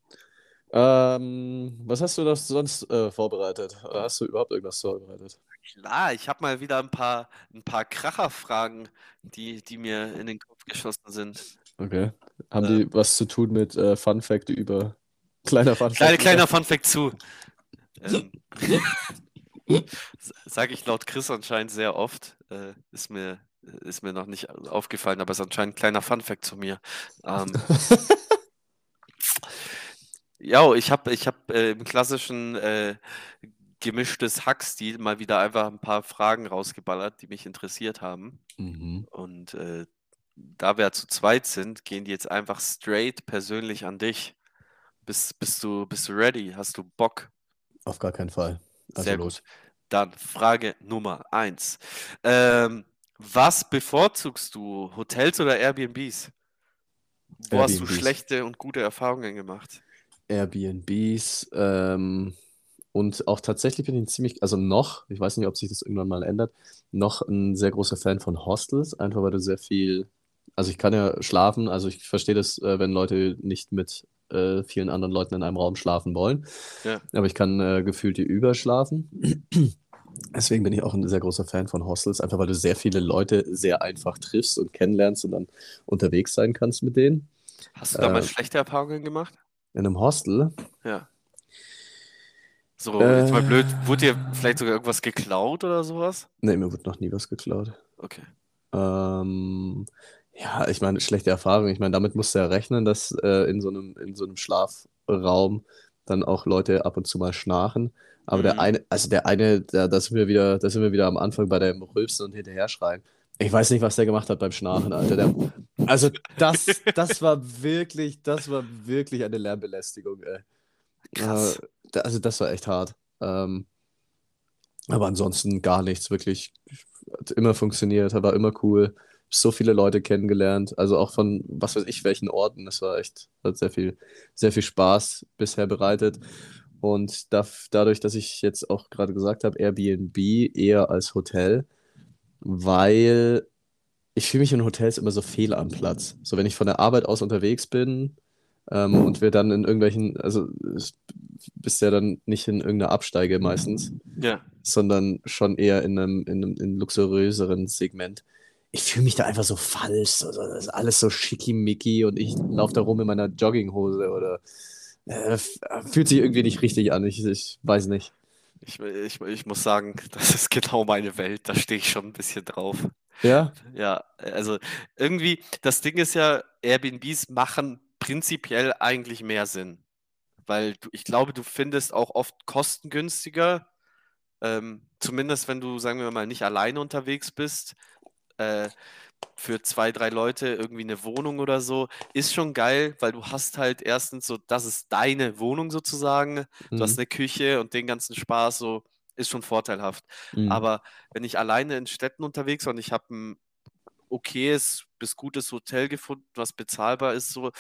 S1: ähm, was hast du das sonst äh, vorbereitet? Oder hast du überhaupt irgendwas vorbereitet?
S2: Klar, ich habe mal wieder ein paar, ein paar Kracherfragen, die, die mir in den Kopf geschossen sind.
S1: Okay. Haben
S2: Äh.
S1: die was zu tun mit äh, Fun Fact über [laughs] kleiner Fun Fact?
S2: Kleine, kleiner Funfact zu. Ähm, [laughs] Sage ich laut Chris anscheinend sehr oft. Äh, ist mir, ist mir noch nicht aufgefallen, aber ist anscheinend ein kleiner Funfact zu mir. Ähm, [laughs] ja, ich habe ich hab, äh, im klassischen äh, gemischtes Hack-Stil mal wieder einfach ein paar Fragen rausgeballert, die mich interessiert haben.
S1: Mhm.
S2: Und äh, da wir zu zweit sind, gehen die jetzt einfach straight persönlich an dich. Bist, bist du, bist du ready? Hast du Bock?
S1: Auf gar keinen Fall. Also
S2: Sehr
S1: los.
S2: gut. Dann Frage Nummer eins. Ähm, was bevorzugst du? Hotels oder Airbnbs? Wo hast du
S1: Airbnbs.
S2: schlechte und gute Erfahrungen gemacht?
S1: Airbnbs ähm, und auch tatsächlich bin ich ziemlich, also noch, ich weiß nicht, ob sich das irgendwann mal ändert, noch ein sehr großer Fan von Hostels, einfach weil du sehr viel, also ich kann ja schlafen, also ich verstehe das, äh, wenn Leute nicht mit äh, vielen anderen Leuten in einem Raum schlafen wollen,
S2: Ja.
S1: aber ich kann äh, gefühlt hier überschlafen. [clears throat] Deswegen bin ich auch ein sehr großer Fan von Hostels, einfach weil du sehr viele Leute sehr einfach triffst und kennenlernst und dann unterwegs sein kannst mit denen.
S2: Hast du da mal
S1: Äh,
S2: schlechte Erfahrungen gemacht?
S1: In einem Hostel,
S2: Ja. So, jetzt mal blöd,
S1: Äh.
S2: wurde dir vielleicht sogar irgendwas geklaut oder sowas?
S1: nee, mir wurde noch nie was geklaut.
S2: Okay.
S1: Ähm, ja, ich meine, schlechte Erfahrung. Ich meine, damit musst du ja rechnen, dass äh, in so einem, in so einem Schlafraum dann auch Leute ab und zu mal schnarchen. Aber der
S2: Mhm.
S1: eine, also der eine, da, da sind wir wieder, da sind wir wieder am Anfang bei dem Rülpsen und hinterher schreien. Ich weiß nicht, was der gemacht hat beim Schnarchen, Alter. Der, also [laughs] das, das war wirklich, das war wirklich eine Lärmbelästigung, ey.
S2: Krass.
S1: Äh, also das war echt hart. Ähm, aber ansonsten gar nichts, wirklich. Hat immer funktioniert, war immer cool. So viele Leute kennengelernt, also auch von was weiß ich welchen Orten. Das war echt, hat sehr viel, sehr viel Spaß bisher bereitet. und da, dadurch, dass ich jetzt auch gerade gesagt habe, Airbnb eher als Hotel, weil ich fühle mich in Hotels immer so fehl am Platz. So, wenn ich von der Arbeit aus unterwegs bin ähm, und wir dann in irgendwelchen, also bist ja dann nicht in irgendeiner Absteige meistens,
S2: Ja.
S1: sondern schon eher in einem, in einem, in luxuriöseren Segment. Ich fühle mich da einfach so falsch. Also, das ist alles so schickimicki und ich laufe da rum in meiner Jogginghose oder äh, fühlt sich irgendwie nicht richtig an. Ich, ich weiß nicht.
S2: Ich, ich, ich muss sagen, [laughs] das ist genau meine Welt. Da stehe ich schon ein bisschen drauf.
S1: Ja?
S2: Ja, also irgendwie, das Ding ist ja, Airbnbs machen prinzipiell eigentlich mehr Sinn. Weil du, ich glaube, du findest auch oft kostengünstiger, ähm, zumindest wenn du, sagen wir mal, nicht alleine unterwegs bist, äh, für zwei, drei Leute irgendwie eine Wohnung oder so, ist schon geil, weil du hast halt erstens so, das ist deine Wohnung sozusagen, du hast
S1: Mhm.
S2: eine Küche und den ganzen Spaß, so ist schon vorteilhaft.
S1: Mhm.
S2: Aber wenn ich alleine in Städten unterwegs war und ich habe ein okayes bis gutes Hotel gefunden, was bezahlbar ist, so,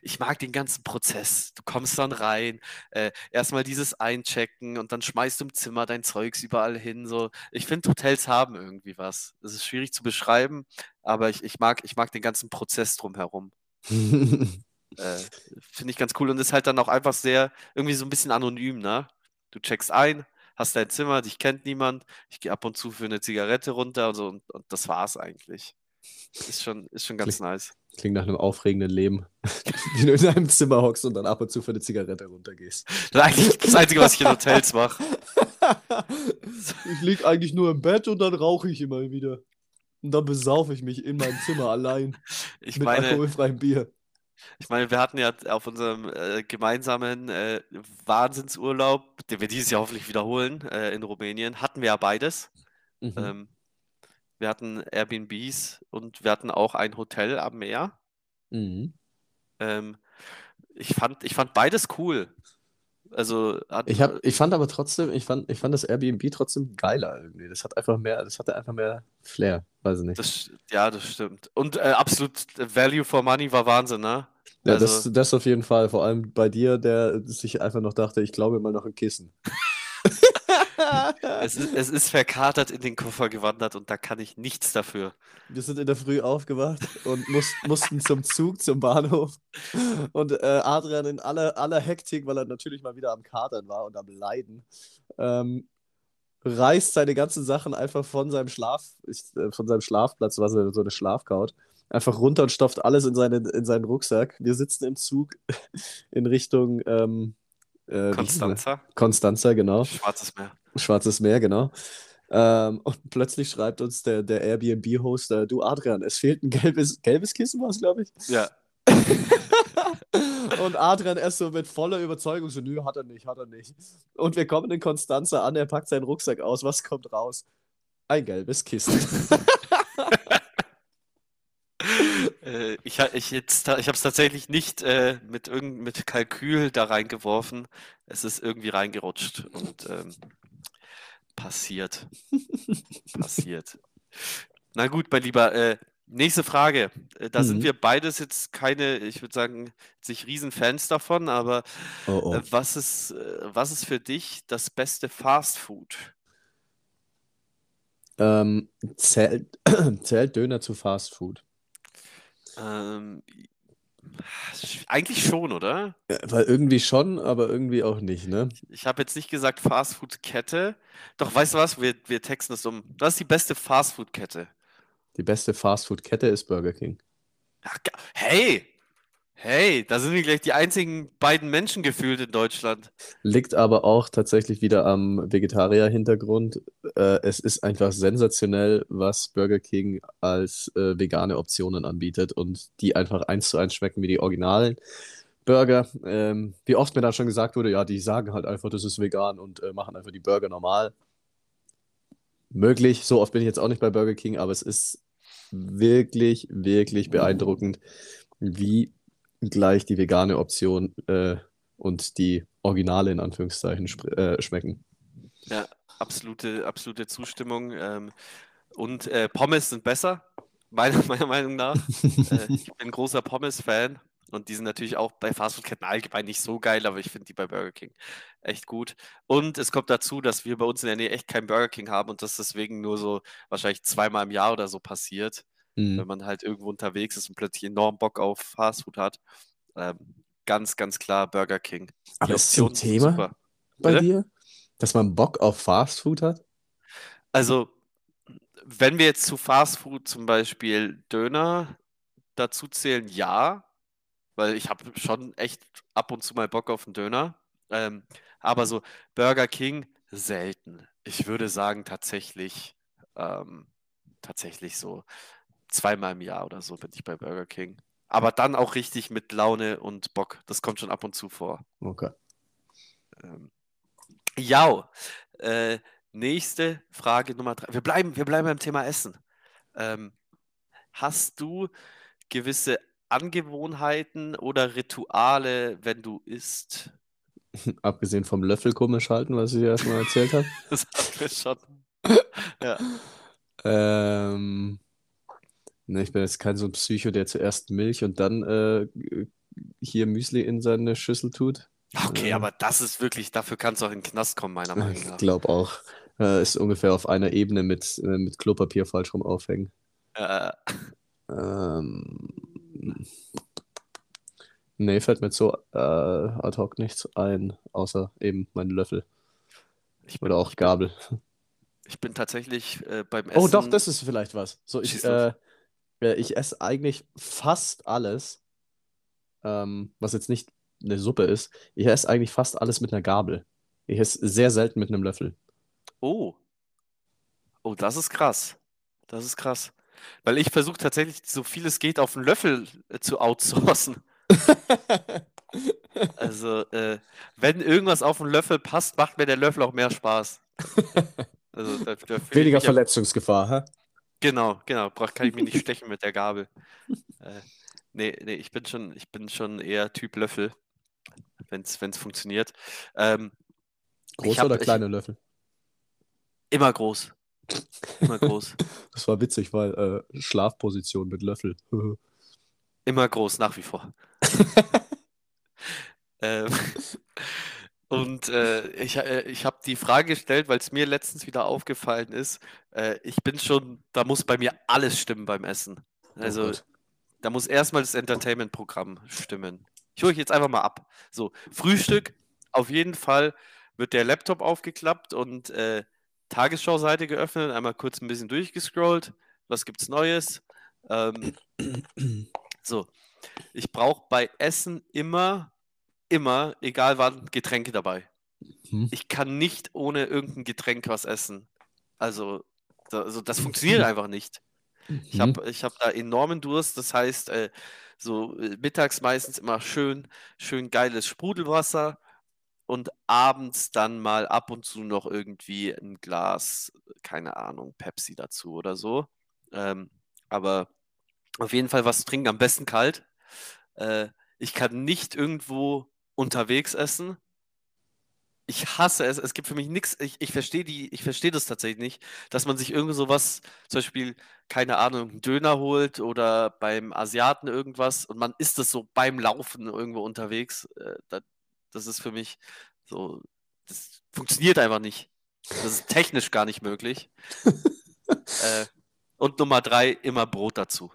S2: ich mag den ganzen Prozess. Du kommst dann rein, äh, erstmal dieses Einchecken und dann schmeißt du im Zimmer dein Zeugs überall hin. So. Ich finde, Hotels haben irgendwie was. Es ist schwierig zu beschreiben, aber ich, ich, mag, ich mag den ganzen Prozess drumherum. [laughs] Äh, finde ich ganz cool und ist halt dann auch einfach sehr, irgendwie so ein bisschen anonym, ne? Du checkst ein, hast dein Zimmer, dich kennt niemand, ich gehe ab und zu für eine Zigarette runter und so und, und das war's eigentlich. Ist schon, ist schon ganz
S1: Klingt-
S2: nice.
S1: Klingt nach einem aufregenden Leben. [laughs] Wie du in deinem Zimmer hockst und dann ab und zu für eine Zigarette runtergehst.
S2: Das ist eigentlich das Einzige, was ich in Hotels mache. [laughs]
S1: ich lieg eigentlich nur im Bett und dann rauche ich immer wieder. Und dann besaufe ich mich in meinem Zimmer allein
S2: Ich
S1: mit
S2: meine,
S1: alkoholfreiem Bier.
S2: Ich meine, wir hatten ja auf unserem äh, gemeinsamen äh, Wahnsinnsurlaub, den wir dieses Jahr hoffentlich wiederholen, äh, in Rumänien, hatten wir ja beides.
S1: Mhm.
S2: Ähm, wir hatten Airbnbs und wir hatten auch ein Hotel am Meer.
S1: Mhm.
S2: Ähm, ich fand, ich fand beides cool. Also
S1: Ich, hab, ich fand aber trotzdem, ich fand, ich fand das Airbnb trotzdem geiler irgendwie. Das hat einfach mehr, das hatte einfach mehr Flair, weiß ich nicht.
S2: das, ja, das stimmt. Und äh, absolut Value for Money war Wahnsinn, ne?
S1: Ja,
S2: Also-
S1: das, das auf jeden Fall. Vor allem bei dir, der sich einfach noch dachte, ich glaube mal noch ein Kissen. [laughs]
S2: Es ist, es ist verkatert in den Koffer gewandert und da kann ich nichts dafür.
S1: Wir sind in der Früh aufgewacht und muss, mussten zum Zug, zum Bahnhof. Und äh, Adrian in aller, aller Hektik, weil er natürlich mal wieder am Katern war und am Leiden, ähm, reißt seine ganzen Sachen einfach von seinem Schlaf, ich, äh, von seinem Schlafplatz, was so eine Schlafcouch, einfach runter und stopft alles in, seine, in seinen Rucksack. Wir sitzen im Zug in Richtung ähm, äh?
S2: Konstanza,
S1: Konstanza, genau.
S2: Schwarzes Meer.
S1: Schwarzes Meer, genau. Ähm, und plötzlich schreibt uns der, der Airbnb-Host, äh, du Adrian, es fehlt ein gelbes, gelbes Kissen, war es, glaube ich.
S2: Ja, [laughs]
S1: Und Adrian erst so mit voller Überzeugung so, nö, hat er nicht, hat er nicht. Und wir kommen in Konstanza an, er packt seinen Rucksack aus, was kommt raus? Ein gelbes Kissen. [laughs]
S2: äh, ich, ich, jetzt, ich habe es tatsächlich nicht äh, mit, irgend, mit Kalkül da reingeworfen. Es ist irgendwie reingerutscht und ähm, passiert. Passiert. Na gut, mein Lieber, äh, nächste Frage. Äh, Da sind
S1: Mhm.
S2: wir beides jetzt keine, ich würde sagen, nicht Riesenfans davon, aber
S1: Oh, oh.
S2: äh, was ist, äh, was ist für dich das beste Fast Food?
S1: Ähm, zählt, [clears throat] zählt Döner zu Fast Food?
S2: Ähm, eigentlich schon, oder?
S1: Ja, weil irgendwie schon, aber irgendwie auch nicht, ne?
S2: Ich habe jetzt nicht gesagt Fastfood-Kette. Doch, weißt du was? Wir, wir texten das um. Was ist die beste Fastfood-Kette?
S1: Die beste Fast Food-Kette ist Burger King.
S2: Ach, Hey! Hey, da sind wir gleich die einzigen beiden Menschen gefühlt in Deutschland.
S1: Liegt aber auch tatsächlich wieder am Vegetarier-Hintergrund. Äh, es ist einfach sensationell, was Burger King als äh, vegane Optionen anbietet und die einfach eins zu eins schmecken wie die originalen Burger. Ähm, wie oft mir da schon gesagt wurde, ja, die sagen halt einfach, das ist vegan und äh, machen einfach die Burger normal. Möglich, so oft bin ich jetzt auch nicht bei Burger King, aber es ist wirklich, wirklich beeindruckend, wie gleich die vegane Option äh, und die Originale in Anführungszeichen äh, schmecken.
S2: Ja, absolute, absolute Zustimmung. Ähm, und äh, Pommes sind besser, meiner, [laughs] meiner Meinung nach. Äh, [laughs] ich bin großer Pommes-Fan. Und die sind natürlich auch bei Fastfood-Ketten allgemein nicht so geil, aber ich finde die bei Burger King echt gut. Und es kommt dazu, dass wir bei uns in der Nähe echt keinen Burger King haben und das deswegen nur so wahrscheinlich zweimal im Jahr oder so passiert, mhm. wenn man halt irgendwo unterwegs ist und plötzlich enorm Bock auf Fastfood hat. Ähm, ganz, ganz klar Burger King.
S1: Aber ist das ein Thema super. bei Bitte? dir, dass man Bock auf Fastfood hat?
S2: Also, wenn wir jetzt zu Fastfood zum Beispiel Döner dazu zählen, ja, weil ich habe schon echt ab und zu mal Bock auf einen Döner. Ähm, aber so Burger King selten. Ich würde sagen tatsächlich, ähm, tatsächlich so zweimal im Jahr oder so bin ich bei Burger King. Aber dann auch richtig mit Laune und Bock. Das kommt schon ab und zu vor.
S1: Okay.
S2: Ähm, ja, äh, nächste Frage Nummer drei. Wir bleiben, wir bleiben beim Thema Essen. Ähm, hast du gewisse Angewohnheiten oder Rituale, wenn du isst? [laughs]
S1: Abgesehen vom Löffel komisch halten, was ich dir erstmal erzählt habe. [laughs]
S2: das hatten wir schon. [laughs] ja.
S1: Ähm, ne, ich bin jetzt kein so ein Psycho, der zuerst Milch und dann äh, hier Müsli in seine Schüssel tut.
S2: Okay, äh, aber das ist wirklich, dafür kannst du auch in den Knast kommen, meiner Meinung
S1: nach. Ich glaube auch. Äh, ist ungefähr auf einer Ebene mit, äh, mit Klopapier falsch rum aufhängen. Äh. Ähm, Nee, fällt mir so äh, ad hoc nichts ein, außer eben mein Löffel. Ich Oder auch Gabel.
S2: Ich bin tatsächlich äh, beim
S1: Essen. Oh, doch, das ist vielleicht was. So, ich, ich esse eigentlich fast alles, ähm, was jetzt nicht eine Suppe ist. Ich esse eigentlich fast alles mit einer Gabel. Ich esse sehr selten mit einem Löffel.
S2: Oh. Oh, das ist krass. Das ist krass. Weil ich versuche tatsächlich, so viel es geht, auf einen Löffel äh, zu outsourcen. [laughs] also, äh, wenn irgendwas auf einen Löffel passt, macht mir der Löffel auch mehr Spaß.
S1: Also, da, da Weniger Verletzungsgefahr, hä?
S2: Genau, genau. Kann ich mich nicht [laughs] stechen mit der Gabel. Äh, nee, nee, ich bin schon, ich bin schon eher Typ Löffel, wenn es funktioniert. Ähm,
S1: Große hab, oder kleine ich, Löffel?
S2: Immer groß. Immer groß. [laughs]
S1: Das war witzig, weil äh, Schlafposition mit Löffel. [laughs]
S2: Immer groß, nach wie vor. ähm, und äh, ich, äh, ich habe die Frage gestellt, weil es mir letztens wieder aufgefallen ist. Äh, ich bin schon, da muss bei mir alles stimmen beim Essen. Oh also, oh da muss erstmal das Entertainment-Programm stimmen. Ich hole euch jetzt einfach mal ab. So, Frühstück, auf jeden Fall wird der Laptop aufgeklappt und äh, Tagesschau-Seite geöffnet, einmal kurz ein bisschen durchgescrollt. Was gibt's Neues? Ähm, [clears throat] so, ich brauche bei Essen immer, immer, egal wann, Getränke dabei. Hm. Ich kann nicht ohne irgendein Getränk was essen. Also, also das funktioniert einfach nicht. Ich habe mhm. ich hab da enormen Durst, das heißt, äh, so äh, mittags meistens immer schön, schön geiles Sprudelwasser und abends dann mal ab und zu noch irgendwie ein Glas, keine Ahnung, Pepsi dazu oder so. Ähm, aber auf jeden Fall was trinken, am besten kalt. Äh, ich kann nicht irgendwo unterwegs essen. Ich hasse es. Es gibt für mich nichts. Ich, ich verstehe die, ich verstehe das tatsächlich nicht, dass man sich irgendwie sowas, zum Beispiel, keine Ahnung, einen Döner holt oder beim Asiaten irgendwas und man isst das so beim Laufen irgendwo unterwegs. Äh, das, das ist für mich so, das funktioniert einfach nicht. Das ist technisch gar nicht möglich. [laughs] äh, und Nummer drei, immer Brot dazu.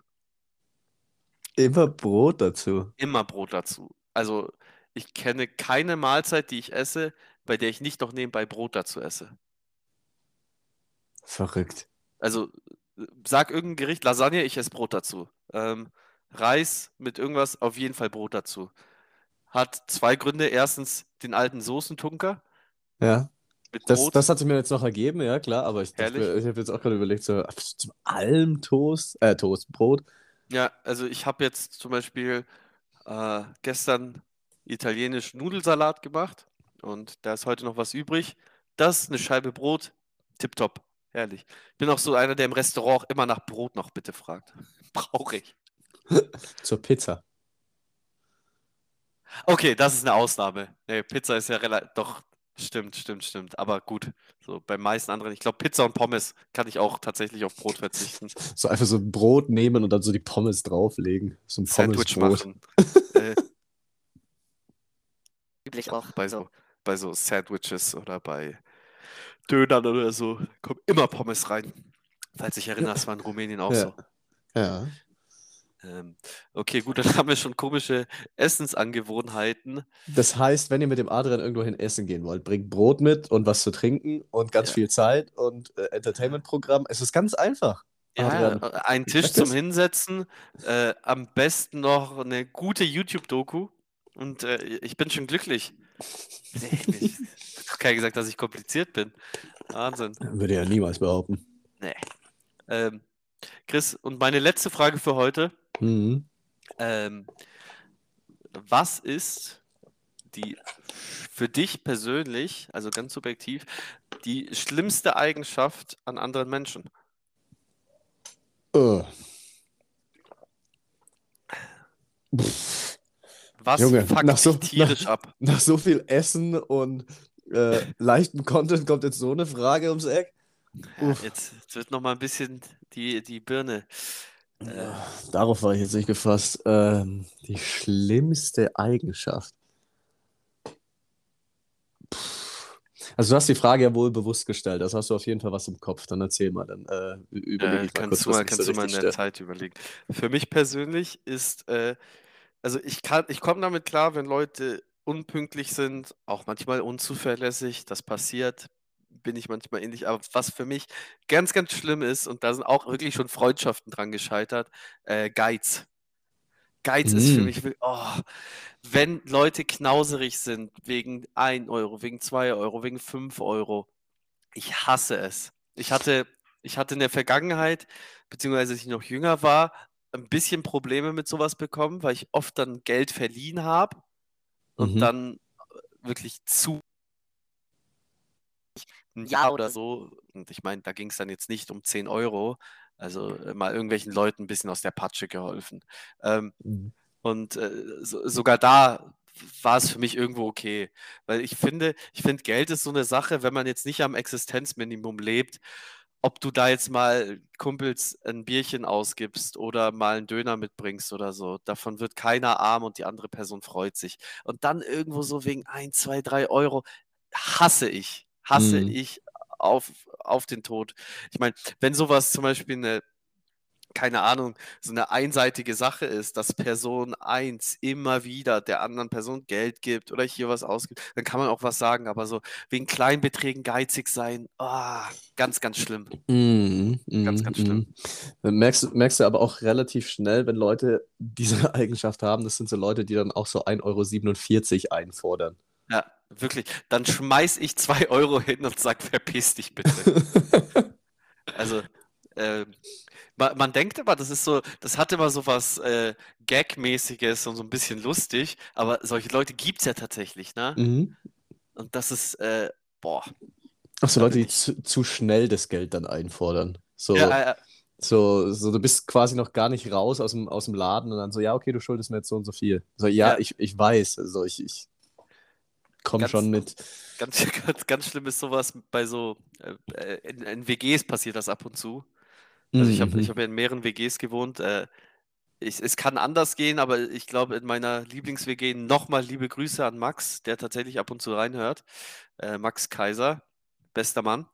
S1: Immer Brot dazu.
S2: Immer Brot dazu. Also ich kenne keine Mahlzeit, die ich esse, bei der ich nicht noch nebenbei Brot dazu esse.
S1: Verrückt.
S2: Also sag irgendein Gericht, Lasagne, ich esse Brot dazu. Ähm, Reis mit irgendwas, auf jeden Fall Brot dazu. Hat zwei Gründe. Erstens den alten Soßentunker.
S1: Ja. Das, das, hat sich mir jetzt noch ergeben, ja klar, aber ich, ich habe jetzt auch gerade überlegt, so zu allem Toast, äh, Toast, Brot.
S2: Ja, also ich habe jetzt zum Beispiel äh, gestern italienisch Nudelsalat gemacht und da ist heute noch was übrig. Das, eine Scheibe Brot, tipptopp, herrlich. Ich bin auch so einer, der im Restaurant immer nach Brot noch bitte fragt. [laughs] Brauche ich. [laughs]
S1: Zur Pizza.
S2: Okay, das ist eine Ausnahme. Nee, Pizza ist ja relativ, doch Stimmt, stimmt, stimmt. Aber gut, so bei meisten anderen, ich glaube, Pizza und Pommes kann ich auch tatsächlich auf Brot verzichten. [laughs]
S1: So einfach so ein Brot nehmen und dann so die Pommes drauflegen. So ein
S2: Sandwich
S1: Pommesbrot.
S2: machen. äh,
S3: Üblich auch.
S2: bei, so, bei so Sandwiches oder bei Dönern oder so kommen immer Pommes rein. Falls ich erinnere, das war in Rumänien auch
S1: Ja.
S2: so.
S1: Ja.
S2: Ähm, okay, gut, [laughs] dann haben wir schon komische Essensangewohnheiten.
S1: Das heißt, wenn ihr mit dem Adrian irgendwo hin essen gehen wollt, bringt Brot mit und was zu trinken und ganz
S2: Ja.
S1: viel Zeit und äh, Entertainment-Programm. Es ist ganz einfach.
S2: Ja, äh, einen Tisch zum? Hinsetzen, äh, am besten noch eine gute YouTube-Doku und äh, ich bin schon glücklich. Nee, ich [laughs] hab doch keiner gesagt, dass ich kompliziert bin. Wahnsinn.
S1: Würde ja niemals behaupten.
S2: Ähm, Chris, und meine letzte Frage für heute.
S1: Mhm.
S2: Ähm, was ist die für dich persönlich, also ganz subjektiv, die schlimmste Eigenschaft an anderen Menschen?
S1: Äh. Pff, [laughs]
S2: Was
S1: Junge,
S2: fuckt
S1: nach so-
S2: tierisch ab?
S1: nach so viel Essen und äh, leichtem Content kommt jetzt so eine Frage ums Eck.
S2: Ja, jetzt, jetzt wird noch mal ein bisschen die, die Birne. Äh,
S1: Darauf war ich jetzt nicht gefasst. Ähm, die schlimmste Eigenschaft. Puh. Also du hast die Frage ja wohl bewusst gestellt. Das hast du auf jeden Fall was im Kopf. Dann erzähl mal, dann äh, überlege
S2: äh,
S1: ich mal
S2: kannst
S1: kurz,
S2: du mal, kannst du mal in der. Zeit überlegen. Für mich persönlich ist, äh, also ich kann, ich komme damit klar, wenn Leute unpünktlich sind, auch manchmal unzuverlässig, das passiert, bin ich manchmal ähnlich. Aber was für mich ganz, ganz schlimm ist, und da sind auch wirklich schon Freundschaften dran gescheitert, äh, Geiz. Geiz ist für
S1: Mm.
S2: mich oh, wenn Leute knauserig sind wegen 1 Euro, wegen 2 Euro, wegen 5 Euro, ich hasse es. Ich hatte, ich hatte in der Vergangenheit, beziehungsweise als ich noch jünger war, ein bisschen Probleme mit sowas bekommen, weil ich oft dann Geld verliehen habe und
S1: Mhm.
S2: dann äh, wirklich zu ein Jahr oder so. Und ich meine, da ging es dann jetzt nicht um 10 Euro. Also äh, mal irgendwelchen Leuten ein bisschen aus der Patsche geholfen. Ähm,
S1: Mhm.
S2: und äh, so, sogar da war es für mich irgendwo okay. Weil ich finde, ich finde, Geld ist so eine Sache, wenn man jetzt nicht am Existenzminimum lebt, ob du da jetzt mal Kumpels ein Bierchen ausgibst oder mal einen Döner mitbringst oder so, davon wird keiner arm und die andere Person freut sich. Und dann irgendwo so wegen 1, 2, 3 Euro, hasse ich, hasse
S1: Mhm.
S2: ich auf, auf den Tod. Ich meine, wenn sowas zum Beispiel eine, keine Ahnung, so eine einseitige Sache ist, dass Person 1 immer wieder der anderen Person Geld gibt oder hier was ausgibt, dann kann man auch was sagen, aber so wegen Kleinbeträgen geizig sein, ah, ganz, ganz schlimm.
S1: Mhm,
S2: Ganz,
S1: mhm,
S2: ganz schlimm.
S1: Dann merkst, du- merkst du aber auch relativ schnell, wenn Leute diese [laughs] Eigenschaft haben, das sind so Leute, die dann auch so 1,47 Euro einfordern.
S2: Ja, wirklich. Dann schmeiß ich 2 Euro hin und sag, verpiss dich bitte. [laughs] Also, ähm, man, man denkt immer, das ist so, das hat immer so was äh, Gag-mäßiges und so ein bisschen lustig, aber solche Leute gibt es ja tatsächlich, ne?
S1: Mhm.
S2: Und das ist, äh, boah.
S1: Ach so, Leute, die zu, zu schnell das Geld dann einfordern. So,
S2: Ja, äh,
S1: so, so, du bist quasi noch gar nicht raus aus dem, aus dem Laden und dann so, ja, okay, du schuldest mir jetzt so und so viel. So, ja,
S2: Ja.
S1: ich, ich weiß, also ich, ich komme schon mit.
S2: ganz, [laughs] ganz, ganz schlimm ist sowas bei so, äh, äh, in, in WGs passiert das ab und zu. Also ich habe
S1: Mhm.
S2: ich hab ja in mehreren WGs gewohnt. Äh, ich, es kann anders gehen, aber ich glaube, in meiner Lieblings-WG nochmal liebe Grüße an Max, der tatsächlich ab und zu reinhört. Äh, Max Kaiser, bester Mann.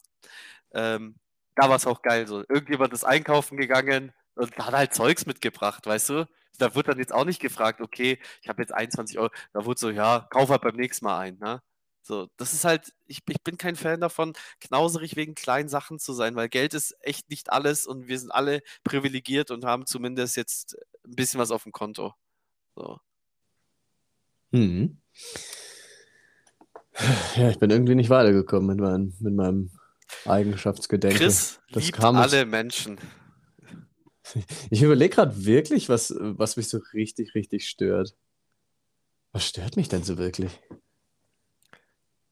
S2: Ähm, da war es auch geil. So. Irgendjemand ist einkaufen gegangen und hat halt Zeugs mitgebracht, weißt du? Da wird dann jetzt auch nicht gefragt, okay, ich habe jetzt 21 Euro. Da wurde so, ja, kauf halt beim nächsten Mal ein. Ne? So, das ist halt, ich, ich bin kein Fan davon, knauserig wegen kleinen Sachen zu sein, weil Geld ist echt nicht alles und wir sind alle privilegiert und haben zumindest jetzt ein bisschen was auf dem Konto. So.
S1: Mhm. Ja, ich bin irgendwie nicht weitergekommen mit, meinem mit meinem Eigenschaftsgedenken.
S2: Chris
S1: das
S2: liebt alle Menschen. [laughs]
S1: Ich überlege gerade wirklich, was, was mich so richtig, richtig stört. Was stört mich denn so wirklich?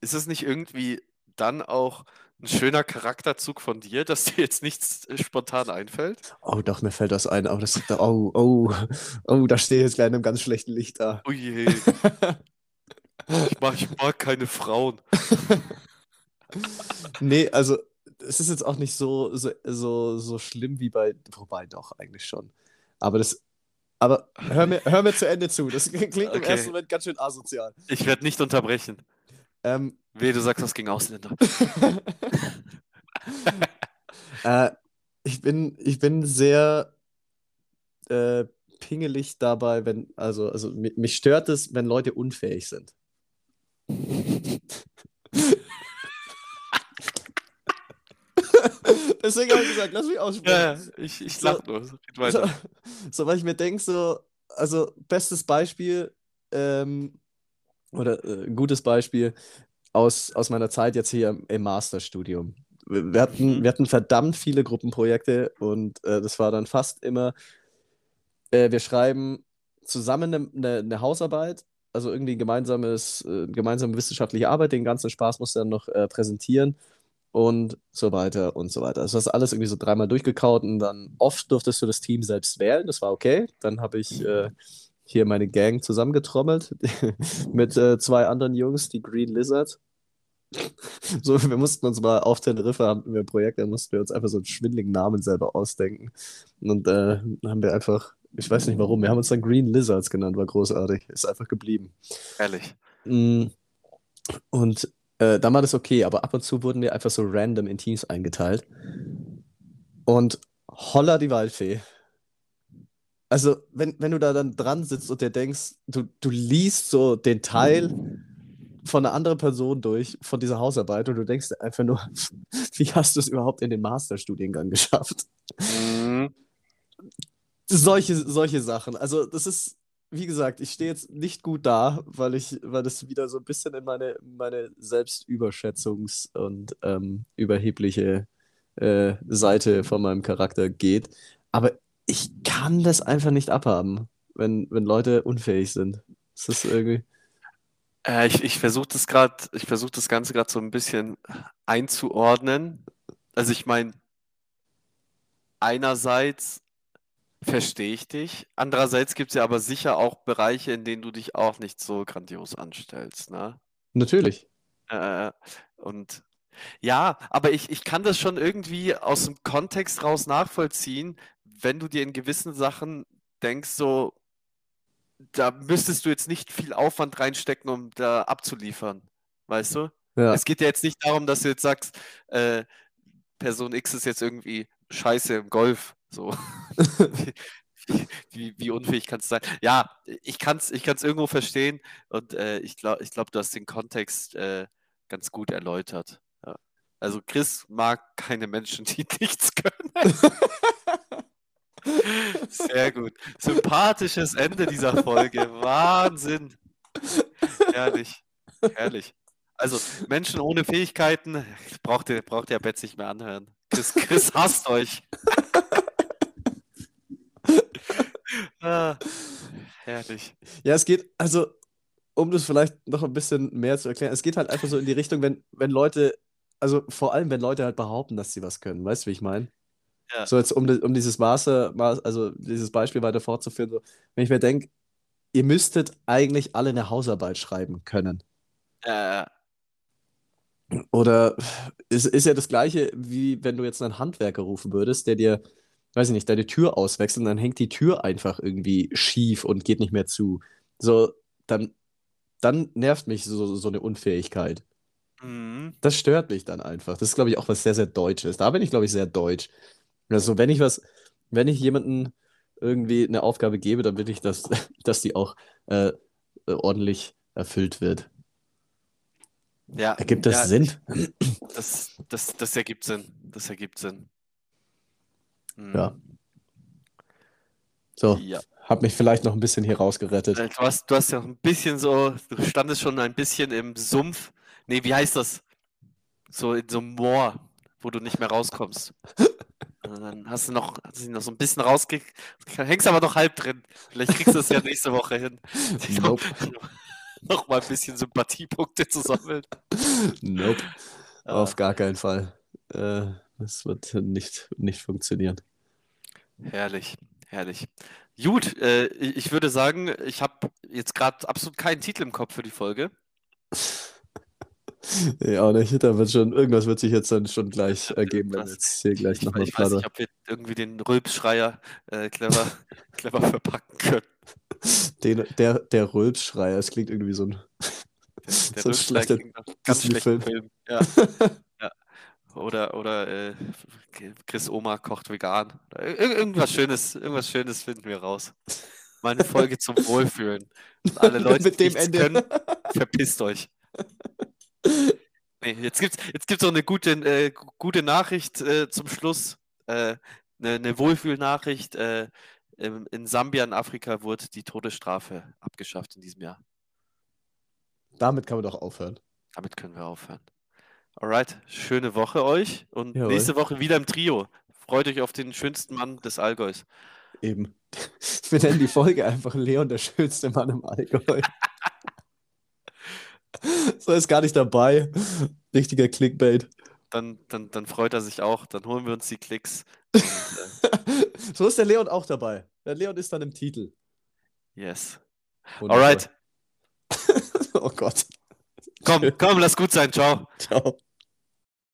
S2: Ist es nicht irgendwie dann auch ein schöner Charakterzug von dir, dass dir jetzt nichts äh, spontan einfällt?
S1: Oh, doch, mir fällt das ein. Oh, das, oh, oh, oh, da stehe ich jetzt gleich in einem ganz schlechten Licht da.
S2: Oh je. [laughs] Ich mag, ich mag keine Frauen. [laughs]
S1: nee, also es ist jetzt auch nicht so, so, so, so schlimm wie bei, wobei doch, eigentlich schon. Aber das, aber hör mir, hör mir zu Ende zu. Das [laughs] klingt okay. im ersten Moment ganz schön asozial.
S2: Ich werde nicht unterbrechen.
S1: Ähm,
S2: Weh, du sagst das gegen Ausländer. [laughs]
S1: äh, ich, bin, ich bin sehr äh, pingelig dabei, wenn, also, also mich stört es, wenn Leute unfähig sind. [laughs] Deswegen habe ich gesagt, lass mich aussprechen. Ja,
S2: ich, ich lach so, nur. So, [laughs]
S1: so, weil ich mir denke, so, also bestes Beispiel, ähm, oder äh, gutes Beispiel aus, aus meiner Zeit jetzt hier im, im Masterstudium. Wir hatten, mhm. wir hatten verdammt viele Gruppenprojekte und äh, das war dann fast immer, äh, wir schreiben zusammen eine, eine, eine Hausarbeit also irgendwie gemeinsames, äh, gemeinsame wissenschaftliche Arbeit, den ganzen Spaß musst du dann noch äh, präsentieren und so weiter und so weiter. Also das alles irgendwie so dreimal durchgekaut und dann oft durftest du das Team selbst wählen, das war okay. Dann habe ich äh, hier meine Gang zusammengetrommelt [laughs] mit äh, zwei anderen Jungs, die Green Lizard. [laughs] So, wir mussten uns mal auf Teneriffa haben wir ein Projekt, da mussten wir uns einfach so einen schwindeligen Namen selber ausdenken. Und äh, haben wir einfach ich weiß nicht warum. Wir haben uns dann Green Lizards genannt, war großartig. Ist einfach geblieben.
S2: Ehrlich.
S1: Mm. Und äh, dann war das okay, aber ab und zu wurden wir einfach so random in Teams eingeteilt. Und holla die Waldfee. Also, wenn, wenn du da dann dran sitzt und dir denkst, du, du liest so den Teil von einer anderen Person durch, von dieser Hausarbeit, und du denkst einfach nur, [laughs] wie hast du es überhaupt in den Masterstudiengang geschafft? Mhm solche, solche Sachen. Also, das ist, wie gesagt, ich stehe jetzt nicht gut da, weil ich, weil das wieder so ein bisschen in meine, meine Selbstüberschätzungs- und ähm, überhebliche äh, Seite von meinem Charakter geht. Aber ich kann das einfach nicht abhaben, wenn, wenn Leute unfähig sind. Das ist irgendwie.
S2: Äh, ich ich versuche das gerade, ich versuche das Ganze gerade so ein bisschen einzuordnen. Also ich meine, einerseits Verstehe ich dich. Andererseits gibt es ja aber sicher auch Bereiche, in denen du dich auch nicht so grandios anstellst, ne?
S1: Natürlich.
S2: Äh, und ja, aber ich, ich kann das schon irgendwie aus dem Kontext raus nachvollziehen, wenn du dir in gewissen Sachen denkst, so, da müsstest du jetzt nicht viel Aufwand reinstecken, um da abzuliefern. Weißt du?
S1: Ja.
S2: Es geht ja jetzt nicht darum, dass du jetzt sagst, äh, Person X ist jetzt irgendwie scheiße im Golf. So. [laughs] wie, wie, unfähig kann es sein? Ja, ich kann es ich kann's irgendwo verstehen und äh, ich glaube, ich glaub, du hast den Kontext äh, ganz gut erläutert. Ja. Also Chris mag keine Menschen, die [laughs] nichts können. [laughs] Sehr gut. Sympathisches Ende dieser Folge. Wahnsinn. Herrlich. Herrlich. Also Menschen ohne Fähigkeiten braucht ihr, braucht ihr Betz nicht mehr anhören. Chris, Chris hasst euch. ah, herrlich.
S1: Ja, es geht, also, um das vielleicht noch ein bisschen mehr zu erklären, es geht halt einfach so in die Richtung, wenn, wenn Leute, also vor allem, wenn Leute halt behaupten, dass sie was können. Weißt du, wie ich meine? Ja. So jetzt, um, um dieses Maße, also dieses Beispiel weiter fortzuführen, so, wenn ich mir denke, ihr müsstet eigentlich alle eine Hausarbeit schreiben können.
S2: Ja,
S1: Oder es ist ja das Gleiche, wie wenn du jetzt einen Handwerker rufen würdest, der dir weiß ich nicht, deine Tür auswechseln, dann hängt die Tür einfach irgendwie schief und geht nicht mehr zu. So, dann, dann nervt mich so, so eine Unfähigkeit.
S2: Mhm.
S1: Das stört mich dann einfach. Das ist, glaube ich, auch was sehr, sehr Deutsches. Da bin ich, glaube ich, sehr deutsch. Also, wenn ich was, wenn ich jemandem irgendwie eine Aufgabe gebe, dann will ich, dass, [laughs] dass die auch äh, ordentlich erfüllt wird.
S2: Ja,
S1: ergibt das
S2: ja,
S1: Sinn?
S2: Das, das, das ergibt Sinn. Das ergibt Sinn.
S1: Ja. Mhm. So, ja. hab mich vielleicht noch ein bisschen hier rausgerettet.
S2: Äh, du hast, du hast ja ein bisschen so, du standest schon ein bisschen im Sumpf. Nee, wie heißt das? So in so einem Moor, wo du nicht mehr rauskommst. [laughs] Und dann hast du noch, hast du noch so ein bisschen rausgekriegt, hängst aber noch halb drin. Vielleicht kriegst du es ja [laughs] nächste Woche hin.
S1: Nope. [laughs]
S2: noch mal ein bisschen Sympathiepunkte zu sammeln.
S1: Nope. Ah. Auf gar keinen Fall. Äh, das wird nicht, nicht funktionieren.
S2: Herrlich, herrlich. Gut, äh, ich würde sagen, ich habe jetzt gerade absolut keinen Titel im Kopf für die Folge. [laughs]
S1: Ja, auch nicht. Da wird schon, irgendwas wird sich jetzt dann schon gleich ergeben, wenn jetzt hier gleich
S2: Ich,
S1: nochmal
S2: ich weiß nicht, ob wir irgendwie den Rülpsschreier äh, clever, [laughs] clever verpacken können.
S1: Den, der, der Rülpsschreier, es klingt irgendwie so ein.
S2: Der [laughs]
S1: So ein schlechter
S2: ganz schlechten Film. Ja. ja. Oder, oder äh, Chris Oma kocht vegan. Ir- irgendwas Schönes, irgendwas Schönes finden wir raus. Mal eine Folge zum Wohlfühlen. Und alle Leute,
S1: Mit
S2: die
S1: dem
S2: nichts
S1: Ende.
S2: können, verpisst euch. Nee, jetzt gibt's, jetzt gibt's noch eine gute, äh, gu- gute Nachricht äh, zum Schluss. Äh, eine, eine Wohlfühlnachricht. Äh, im- in Sambia in Afrika wurde die Todesstrafe abgeschafft in diesem Jahr.
S1: Damit kann man doch aufhören.
S2: Damit können wir aufhören. Alright, schöne Woche euch und
S1: Jawohl.
S2: nächste Woche wieder im Trio. Freut euch auf den schönsten Mann des Allgäus.
S1: Eben. [laughs] Wir nennen die Folge einfach Leon, der schönste Mann im Allgäu. [laughs] so ist gar nicht dabei. Richtiger Clickbait.
S2: Dann, dann, dann freut er sich auch. Dann holen wir uns die Klicks. [laughs]
S1: So ist der Leon auch dabei. Der Leon ist dann im Titel.
S2: yes.
S1: Wundervoll.
S2: Alright. [laughs]
S1: oh Gott.
S2: Komm, komm, lass gut sein. Ciao.
S1: Ciao.